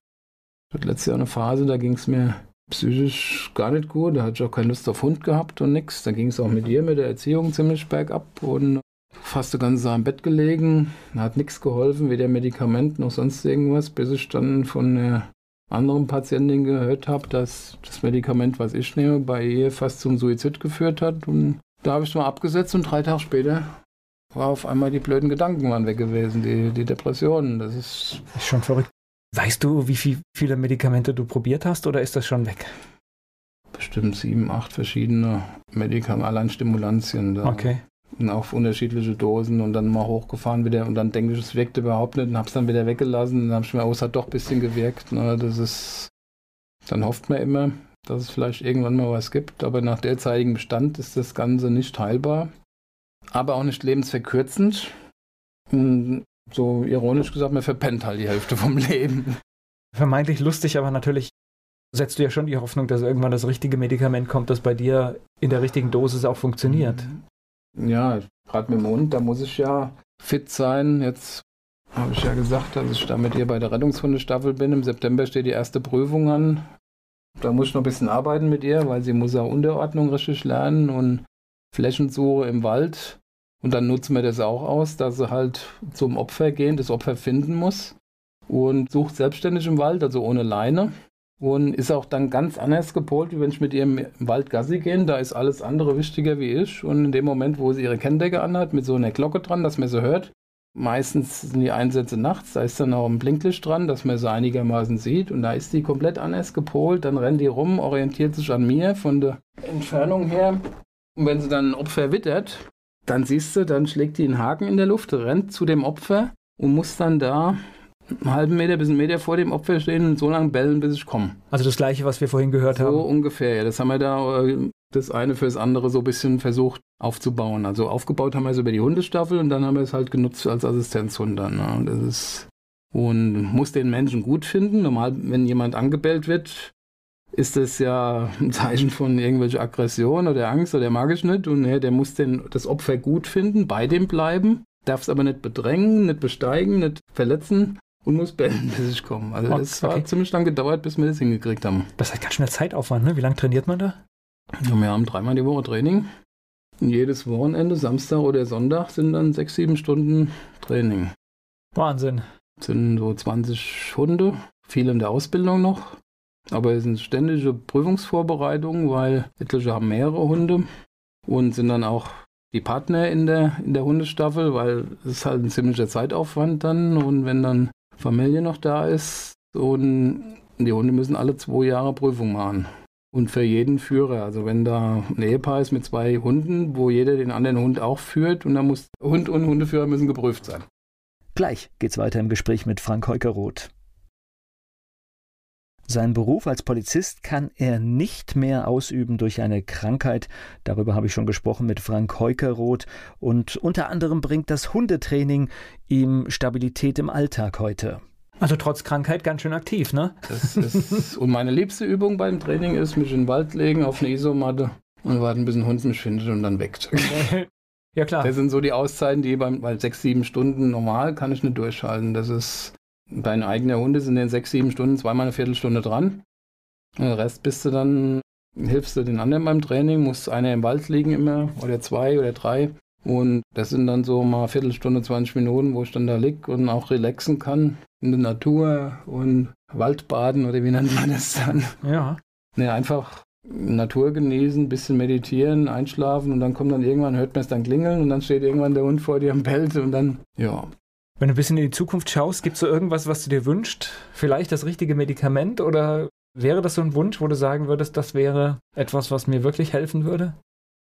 letztes Jahr eine Phase, da ging es mir psychisch gar nicht gut. Da hatte ich auch keine Lust auf Hund gehabt und nichts. Da ging es auch mit dir, mit der Erziehung ziemlich bergab und fast die ganze Zeit im Bett gelegen. Da hat nichts geholfen, weder Medikament noch sonst irgendwas, bis ich dann von einer anderen Patientin gehört habe, dass das Medikament, was ich nehme, bei ihr fast zum Suizid geführt hat. Und da habe ich es mal abgesetzt und drei Tage später war auf einmal die blöden Gedanken waren weg gewesen, die, die Depressionen. Das ist, ist schon verrückt. Weißt du, wie viel, viele Medikamente du probiert hast oder ist das schon weg? Bestimmt sieben, acht verschiedene Medikamente, allein Stimulantien. Da. Okay. Und auf unterschiedliche Dosen und dann mal hochgefahren wieder und dann denke ich, es wirkte überhaupt nicht und habe es dann wieder weggelassen. Dann habe ich mir, oh, es hat doch ein bisschen gewirkt. Ne? Das ist, dann hofft man immer, dass es vielleicht irgendwann mal was gibt, aber nach derzeitigem Bestand ist das Ganze nicht heilbar, aber auch nicht lebensverkürzend. Und so ironisch gesagt, man verpennt halt die Hälfte vom Leben. Vermeintlich lustig, aber natürlich setzt du ja schon die Hoffnung, dass irgendwann das richtige Medikament kommt, das bei dir in der richtigen Dosis auch funktioniert. Ja, gerade mit dem Hund, da muss ich ja fit sein. Jetzt habe ich ja gesagt, dass ich da mit ihr bei der Rettungshundestaffel bin. Im September steht die erste Prüfung an. Da muss ich noch ein bisschen arbeiten mit ihr, weil sie muss ja Unterordnung richtig lernen und Flächensuche im Wald. Und dann nutzen wir das auch aus, dass sie halt zum Opfer gehen, das Opfer finden muss und sucht selbstständig im Wald, also ohne Leine. Und ist auch dann ganz anders gepolt, wie wenn ich mit ihr im Wald Gassi gehe. Da ist alles andere wichtiger wie ich. Und in dem Moment, wo sie ihre Kenndecke anhat, mit so einer Glocke dran, dass man sie hört, Meistens sind die Einsätze nachts, da ist dann auch ein Blinklicht dran, dass man sie einigermaßen sieht. Und da ist die komplett anders gepolt. Dann rennt die rum, orientiert sich an mir von der Entfernung her. Und wenn sie dann ein Opfer wittert, dann siehst du, dann schlägt die einen Haken in der Luft, rennt zu dem Opfer und muss dann da einen halben Meter bis einen Meter vor dem Opfer stehen und so lange bellen, bis ich komme. Also das gleiche, was wir vorhin gehört so haben. So ungefähr, ja. Das haben wir da äh, das eine fürs andere so ein bisschen versucht aufzubauen. Also aufgebaut haben wir es über die Hundestaffel und dann haben wir es halt genutzt als Assistenzhund dann. Ne? Und das ist und muss den Menschen gut finden. Normal, wenn jemand angebellt wird, ist das ja ein Zeichen von irgendwelcher Aggression oder Angst oder mag ich nicht. Und ja, der muss den, das Opfer gut finden, bei dem bleiben, darf es aber nicht bedrängen, nicht besteigen, nicht verletzen und muss bellen, <laughs> bis ich komme. Also es okay. hat ziemlich lang gedauert, bis wir das hingekriegt haben. Das hat ganz schön Zeitaufwand, ne? Wie lange trainiert man da? Ja, wir haben dreimal die Woche Training. Und jedes Wochenende, Samstag oder Sonntag, sind dann sechs, sieben Stunden Training. Wahnsinn. Das sind so 20 Hunde, viele in der Ausbildung noch. Aber es sind ständige Prüfungsvorbereitungen, weil etliche haben mehrere Hunde und sind dann auch die Partner in der, in der Hundestaffel, weil es ist halt ein ziemlicher Zeitaufwand dann. Und wenn dann Familie noch da ist und die Hunde müssen alle zwei Jahre Prüfung machen. Und für jeden Führer, also wenn da ein Ehepaar ist mit zwei Hunden, wo jeder den anderen Hund auch führt und dann muss Hund und Hundeführer müssen geprüft sein. Gleich geht's weiter im Gespräch mit Frank Heukeroth. Seinen Beruf als Polizist kann er nicht mehr ausüben durch eine Krankheit. Darüber habe ich schon gesprochen mit Frank Heukeroth. Und unter anderem bringt das Hundetraining ihm Stabilität im Alltag heute. Also trotz Krankheit ganz schön aktiv, ne? Das ist, und meine liebste Übung beim Training ist, mich in den Wald legen auf eine Isomatte und warten, bis ein Hund mich findet und dann weg. <laughs> ja, klar. Das sind so die Auszeiten, die beim, weil sechs, sieben Stunden normal kann ich nicht durchhalten. Das ist, dein eigener Hund ist in den sechs, sieben Stunden zweimal eine Viertelstunde dran. Und den Rest bist du dann, hilfst du den anderen beim Training, muss einer im Wald liegen immer, oder zwei oder drei. Und das sind dann so mal Viertelstunde, 20 Minuten, wo ich dann da lieg und auch relaxen kann in der Natur und Waldbaden oder wie nennt man das dann? Ja. Ne, einfach Natur genießen, bisschen meditieren, einschlafen und dann kommt dann irgendwann, hört man es dann klingeln und dann steht irgendwann der Hund vor dir am Belt und dann, ja. Wenn du ein bisschen in die Zukunft schaust, gibt es so irgendwas, was du dir wünschst? Vielleicht das richtige Medikament oder wäre das so ein Wunsch, wo du sagen würdest, das wäre etwas, was mir wirklich helfen würde?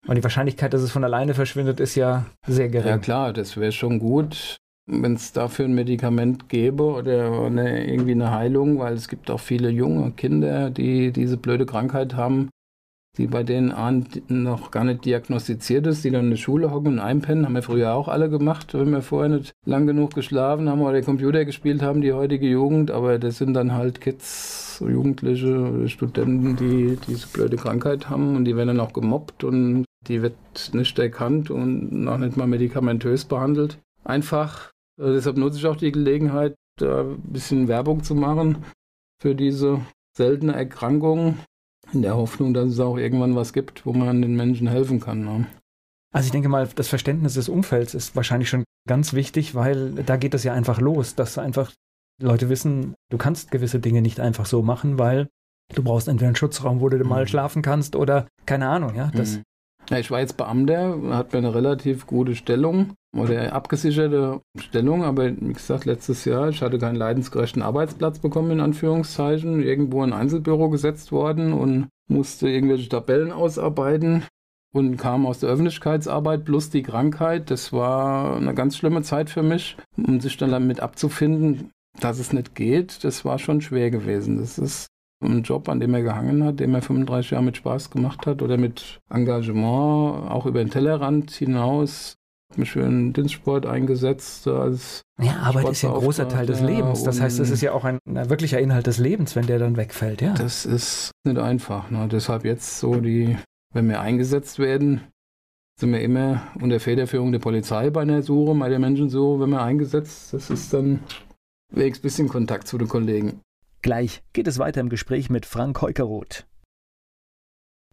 Und die Wahrscheinlichkeit, dass es von alleine verschwindet, ist ja sehr gering. Ja klar, das wäre schon gut, wenn es dafür ein Medikament gäbe oder eine, irgendwie eine Heilung, weil es gibt auch viele junge Kinder, die diese blöde Krankheit haben, die bei denen noch gar nicht diagnostiziert ist, die dann in der Schule hocken und einpennen, haben wir früher auch alle gemacht, wenn wir vorher nicht lang genug geschlafen haben oder Computer gespielt haben, die heutige Jugend, aber das sind dann halt Kids, Jugendliche, Studenten, die diese blöde Krankheit haben und die werden dann auch gemobbt und die wird nicht erkannt und noch nicht mal medikamentös behandelt. Einfach, äh, deshalb nutze ich auch die Gelegenheit, da ein bisschen Werbung zu machen für diese seltene Erkrankung, in der Hoffnung, dass es auch irgendwann was gibt, wo man den Menschen helfen kann. Ne? Also ich denke mal, das Verständnis des Umfelds ist wahrscheinlich schon ganz wichtig, weil da geht es ja einfach los, dass einfach Leute wissen, du kannst gewisse Dinge nicht einfach so machen, weil du brauchst entweder einen Schutzraum, wo du mhm. mal schlafen kannst oder keine Ahnung, ja. Das, mhm. Ja, ich war jetzt Beamter, hat mir eine relativ gute Stellung oder abgesicherte Stellung, aber wie gesagt, letztes Jahr, ich hatte keinen leidensgerechten Arbeitsplatz bekommen, in Anführungszeichen, irgendwo in ein Einzelbüro gesetzt worden und musste irgendwelche Tabellen ausarbeiten und kam aus der Öffentlichkeitsarbeit plus die Krankheit. Das war eine ganz schlimme Zeit für mich, um sich dann damit abzufinden, dass es nicht geht. Das war schon schwer gewesen. Das ist ein Job, an dem er gehangen hat, dem er 35 Jahre mit Spaß gemacht hat oder mit Engagement, auch über den Tellerrand hinaus. Mich für den Dienstsport eingesetzt als Ja, Arbeit ist ja ein großer Teil des Lebens. Das heißt, es ist ja auch ein, ein, wirklicher Inhalt des Lebens, wenn der dann wegfällt, ja. Das ist nicht einfach. Ne? Deshalb jetzt so die, wenn wir eingesetzt werden, sind wir immer unter Federführung der Polizei bei einer Suche, bei den Menschen so, wenn wir eingesetzt, das ist dann wenigstens ein bisschen Kontakt zu den Kollegen. Gleich geht es weiter im Gespräch mit Frank Heukeroth.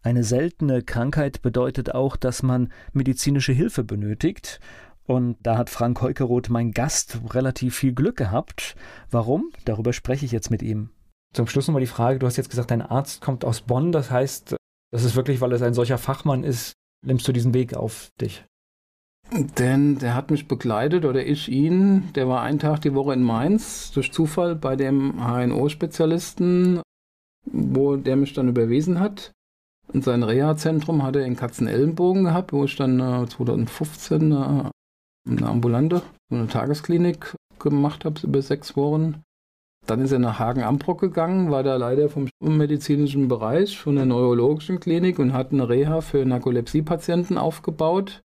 Eine seltene Krankheit bedeutet auch, dass man medizinische Hilfe benötigt. Und da hat Frank Heukeroth, mein Gast, relativ viel Glück gehabt. Warum? Darüber spreche ich jetzt mit ihm. Zum Schluss nochmal die Frage, du hast jetzt gesagt, dein Arzt kommt aus Bonn. Das heißt, das ist wirklich, weil es ein solcher Fachmann ist, nimmst du diesen Weg auf dich? Denn der hat mich begleitet oder ich ihn. Der war einen Tag die Woche in Mainz durch Zufall bei dem HNO-Spezialisten, wo der mich dann überwiesen hat. Und sein Reha-Zentrum hat er in Katzenellenbogen gehabt, wo ich dann äh, 2015 äh, eine ambulante, eine Tagesklinik gemacht habe über sechs Wochen. Dann ist er nach Hagen-Ambrock gegangen, war da leider vom medizinischen Bereich, von der neurologischen Klinik und hat eine Reha für Narkolepsie-Patienten aufgebaut.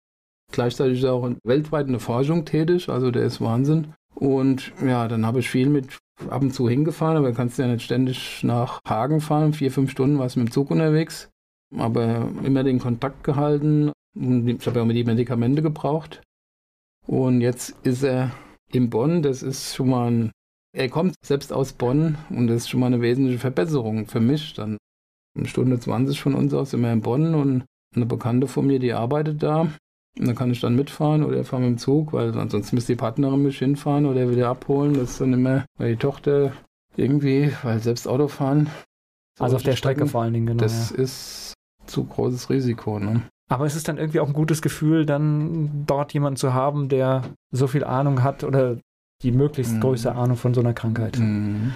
Gleichzeitig ist er auch weltweit in der Forschung tätig, also der ist Wahnsinn. Und ja, dann habe ich viel mit ab und zu hingefahren, aber kannst ja nicht ständig nach Hagen fahren. Vier, fünf Stunden warst du mit dem Zug unterwegs. Aber immer den Kontakt gehalten. Ich habe ja mit die Medikamente gebraucht. Und jetzt ist er in Bonn. Das ist schon mal ein. Er kommt selbst aus Bonn und das ist schon mal eine wesentliche Verbesserung für mich. Dann eine Stunde 20 von uns aus wir in Bonn und eine Bekannte von mir, die arbeitet da. Und dann kann ich dann mitfahren oder fahren mit dem Zug, weil ansonsten müsste die Partnerin mich hinfahren oder wieder abholen. Das ist dann immer, weil die Tochter irgendwie, weil selbst Autofahren. Also auf der Strecke Strecken, vor allen Dingen, genau. Das ja. ist zu großes Risiko. Ne? Aber es ist dann irgendwie auch ein gutes Gefühl, dann dort jemanden zu haben, der so viel Ahnung hat oder die möglichst mhm. größte Ahnung von so einer Krankheit. Mhm.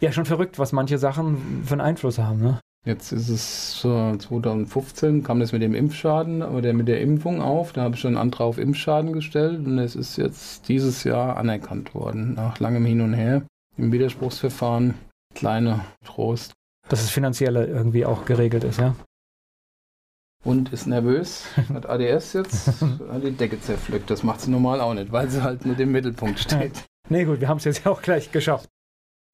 Ja, schon verrückt, was manche Sachen für einen Einfluss haben, ne? Jetzt ist es so 2015, kam das mit dem Impfschaden oder mit der Impfung auf. Da habe ich schon einen Antrag auf Impfschaden gestellt und es ist jetzt dieses Jahr anerkannt worden, nach langem Hin und Her im Widerspruchsverfahren. Kleiner Trost. Dass es finanziell irgendwie auch geregelt ist, ja? Und ist nervös, <laughs> hat ADS jetzt, hat <laughs> die Decke zerpflückt. Das macht sie normal auch nicht, weil sie halt mit im Mittelpunkt steht. <laughs> nee, gut, wir haben es jetzt ja auch gleich geschafft.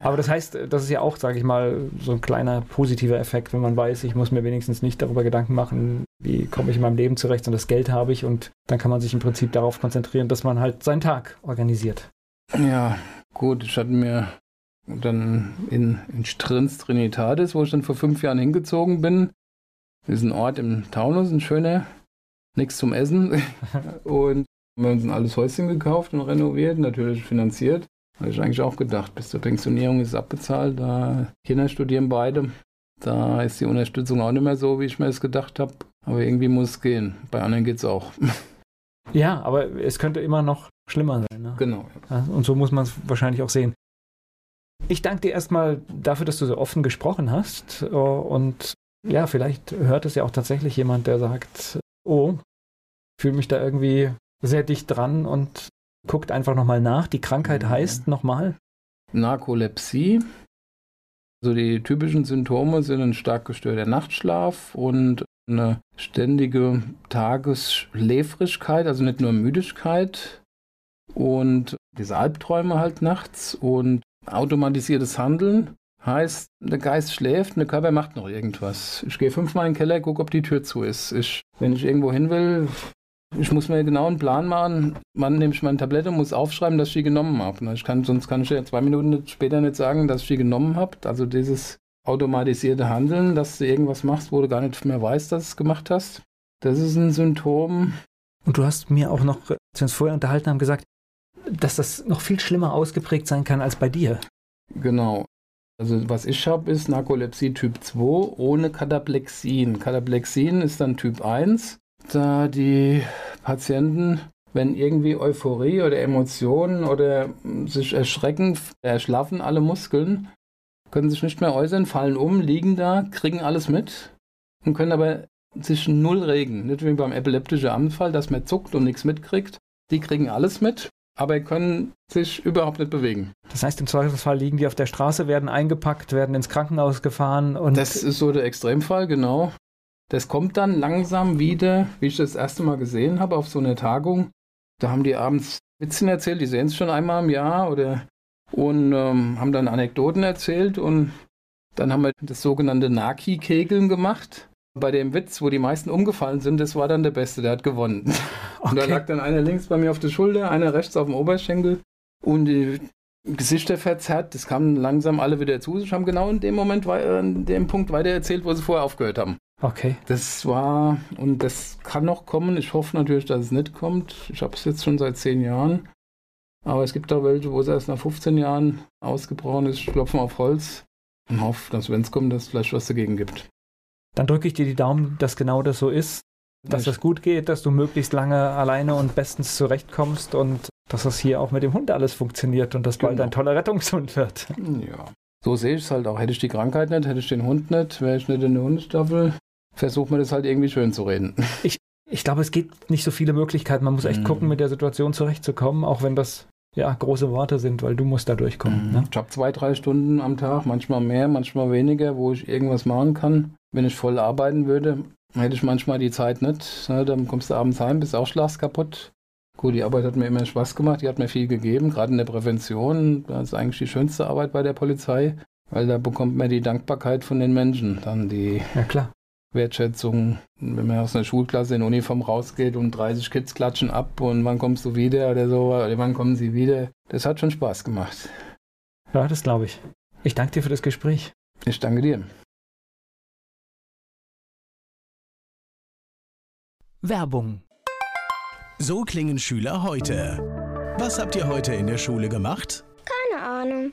Aber das heißt, das ist ja auch, sage ich mal, so ein kleiner positiver Effekt, wenn man weiß, ich muss mir wenigstens nicht darüber Gedanken machen, wie komme ich in meinem Leben zurecht, sondern das Geld habe ich und dann kann man sich im Prinzip darauf konzentrieren, dass man halt seinen Tag organisiert. Ja, gut, ich hatte mir dann in, in Strins Trinitatis, wo ich dann vor fünf Jahren hingezogen bin, ist ein Ort im Taunus, ein schöner, nichts zum Essen <laughs> und haben wir uns ein altes Häuschen gekauft und renoviert, natürlich finanziert. Habe ich eigentlich auch gedacht, bis zur Pensionierung ist es abbezahlt. Da Kinder studieren beide. Da ist die Unterstützung auch nicht mehr so, wie ich mir es gedacht habe. Aber irgendwie muss es gehen. Bei anderen geht es auch. <laughs> Ja, aber es könnte immer noch schlimmer sein. Ne? Genau. Ja, und so muss man es wahrscheinlich auch sehen. Ich danke dir erstmal dafür, dass du so offen gesprochen hast. Und ja, vielleicht hört es ja auch tatsächlich jemand, der sagt, oh, fühle mich da irgendwie sehr dicht dran und guckt einfach nochmal nach. Die Krankheit mhm. heißt nochmal? Narkolepsie. Also die typischen Symptome sind ein stark gestörter Nachtschlaf und eine ständige Tagesschläfrigkeit, also nicht nur Müdigkeit und diese Albträume halt nachts und automatisiertes Handeln. Heißt, der Geist schläft und der Körper macht noch irgendwas. Ich gehe fünfmal in den Keller, gucke, ob die Tür zu ist. Ich, wenn ich irgendwo hin will, ich muss mir genau einen Plan machen, wann nehme ich meine Tablette und muss aufschreiben, dass ich die genommen habe. Ich kann, sonst kann ich ja zwei Minuten später nicht sagen, dass ich die genommen habe. Also dieses automatisierte Handeln, dass du irgendwas machst, wo du gar nicht mehr weißt, dass du es gemacht hast. Das ist ein Symptom. Und du hast mir auch noch, als wir uns vorher unterhalten haben, gesagt, dass das noch viel schlimmer ausgeprägt sein kann als bei dir. Genau. Also was ich habe, ist Narkolepsie Typ 2 ohne Kataplexin. Kataplexin ist dann Typ 1 da die Patienten, wenn irgendwie Euphorie oder Emotionen oder sich erschrecken, erschlaffen alle Muskeln, können sich nicht mehr äußern, fallen um, liegen da, kriegen alles mit und können aber sich null regen. Nicht wie beim epileptischen Anfall, dass man zuckt und nichts mitkriegt. Die kriegen alles mit, aber können sich überhaupt nicht bewegen. Das heißt, im Zweifelsfall liegen die auf der Straße, werden eingepackt, werden ins Krankenhaus gefahren und. Das ist so der Extremfall, genau. Das kommt dann langsam wieder, wie ich das erste Mal gesehen habe auf so einer Tagung. Da haben die abends Witzen erzählt, die sehen es schon einmal im Jahr oder und ähm, haben dann Anekdoten erzählt und dann haben wir das sogenannte Naki-Kegeln gemacht. Bei dem Witz, wo die meisten umgefallen sind, das war dann der Beste, der hat gewonnen. Okay. <laughs> Und da lag dann einer links bei mir auf der Schulter, einer rechts auf dem Oberschenkel und die Gesichter verzerrt. Das kamen langsam alle wieder zu sich, haben genau in dem Moment, in dem Punkt weiter erzählt, wo sie vorher aufgehört haben. Okay. Das war, und das kann noch kommen. Ich hoffe natürlich, dass es nicht kommt. Ich habe es jetzt schon seit zehn Jahren. Aber es gibt auch welche, wo es erst nach 15 Jahren ausgebrochen ist. Ich klopfe auf Holz und hoffe, dass, wenn es kommt, dass es vielleicht was dagegen gibt. Dann drücke ich dir die Daumen, dass genau das so ist. dass das gut geht, dass du möglichst lange alleine und bestens zurechtkommst und dass das hier auch mit dem Hund alles funktioniert und dass bald Genau. ein toller Rettungshund wird. Ja. So sehe ich es halt auch. Hätte ich die Krankheit nicht, hätte ich den Hund nicht, wäre ich nicht in der Hundestaffel, versucht man das halt irgendwie schön zu reden. <laughs> Ich glaube, es gibt nicht so viele Möglichkeiten. Man muss echt Mhm. gucken, mit der Situation zurechtzukommen, auch wenn das ja große Worte sind, weil du musst da durchkommen. Ne? Ich habe zwei, drei Stunden am Tag, manchmal mehr, manchmal weniger, wo ich irgendwas machen kann. Wenn ich voll arbeiten würde, hätte ich manchmal die Zeit nicht. Ne, dann kommst du abends heim, bist auch schlafst kaputt. Gut, die Arbeit hat mir immer Spaß gemacht, die hat mir viel gegeben, gerade in der Prävention. Das ist eigentlich die schönste Arbeit bei der Polizei, weil da bekommt man die Dankbarkeit von den Menschen, dann die Ja, klar. Wertschätzung, wenn man aus einer Schulklasse in Uniform rausgeht und 30 Kids klatschen ab und wann kommst du wieder oder so, oder wann kommen sie wieder. Das hat schon Spaß gemacht. Ja, das glaube ich. Ich danke dir für das Gespräch. Ich danke dir. Werbung. So klingen Schüler heute. Was habt ihr heute in der Schule gemacht? Keine Ahnung.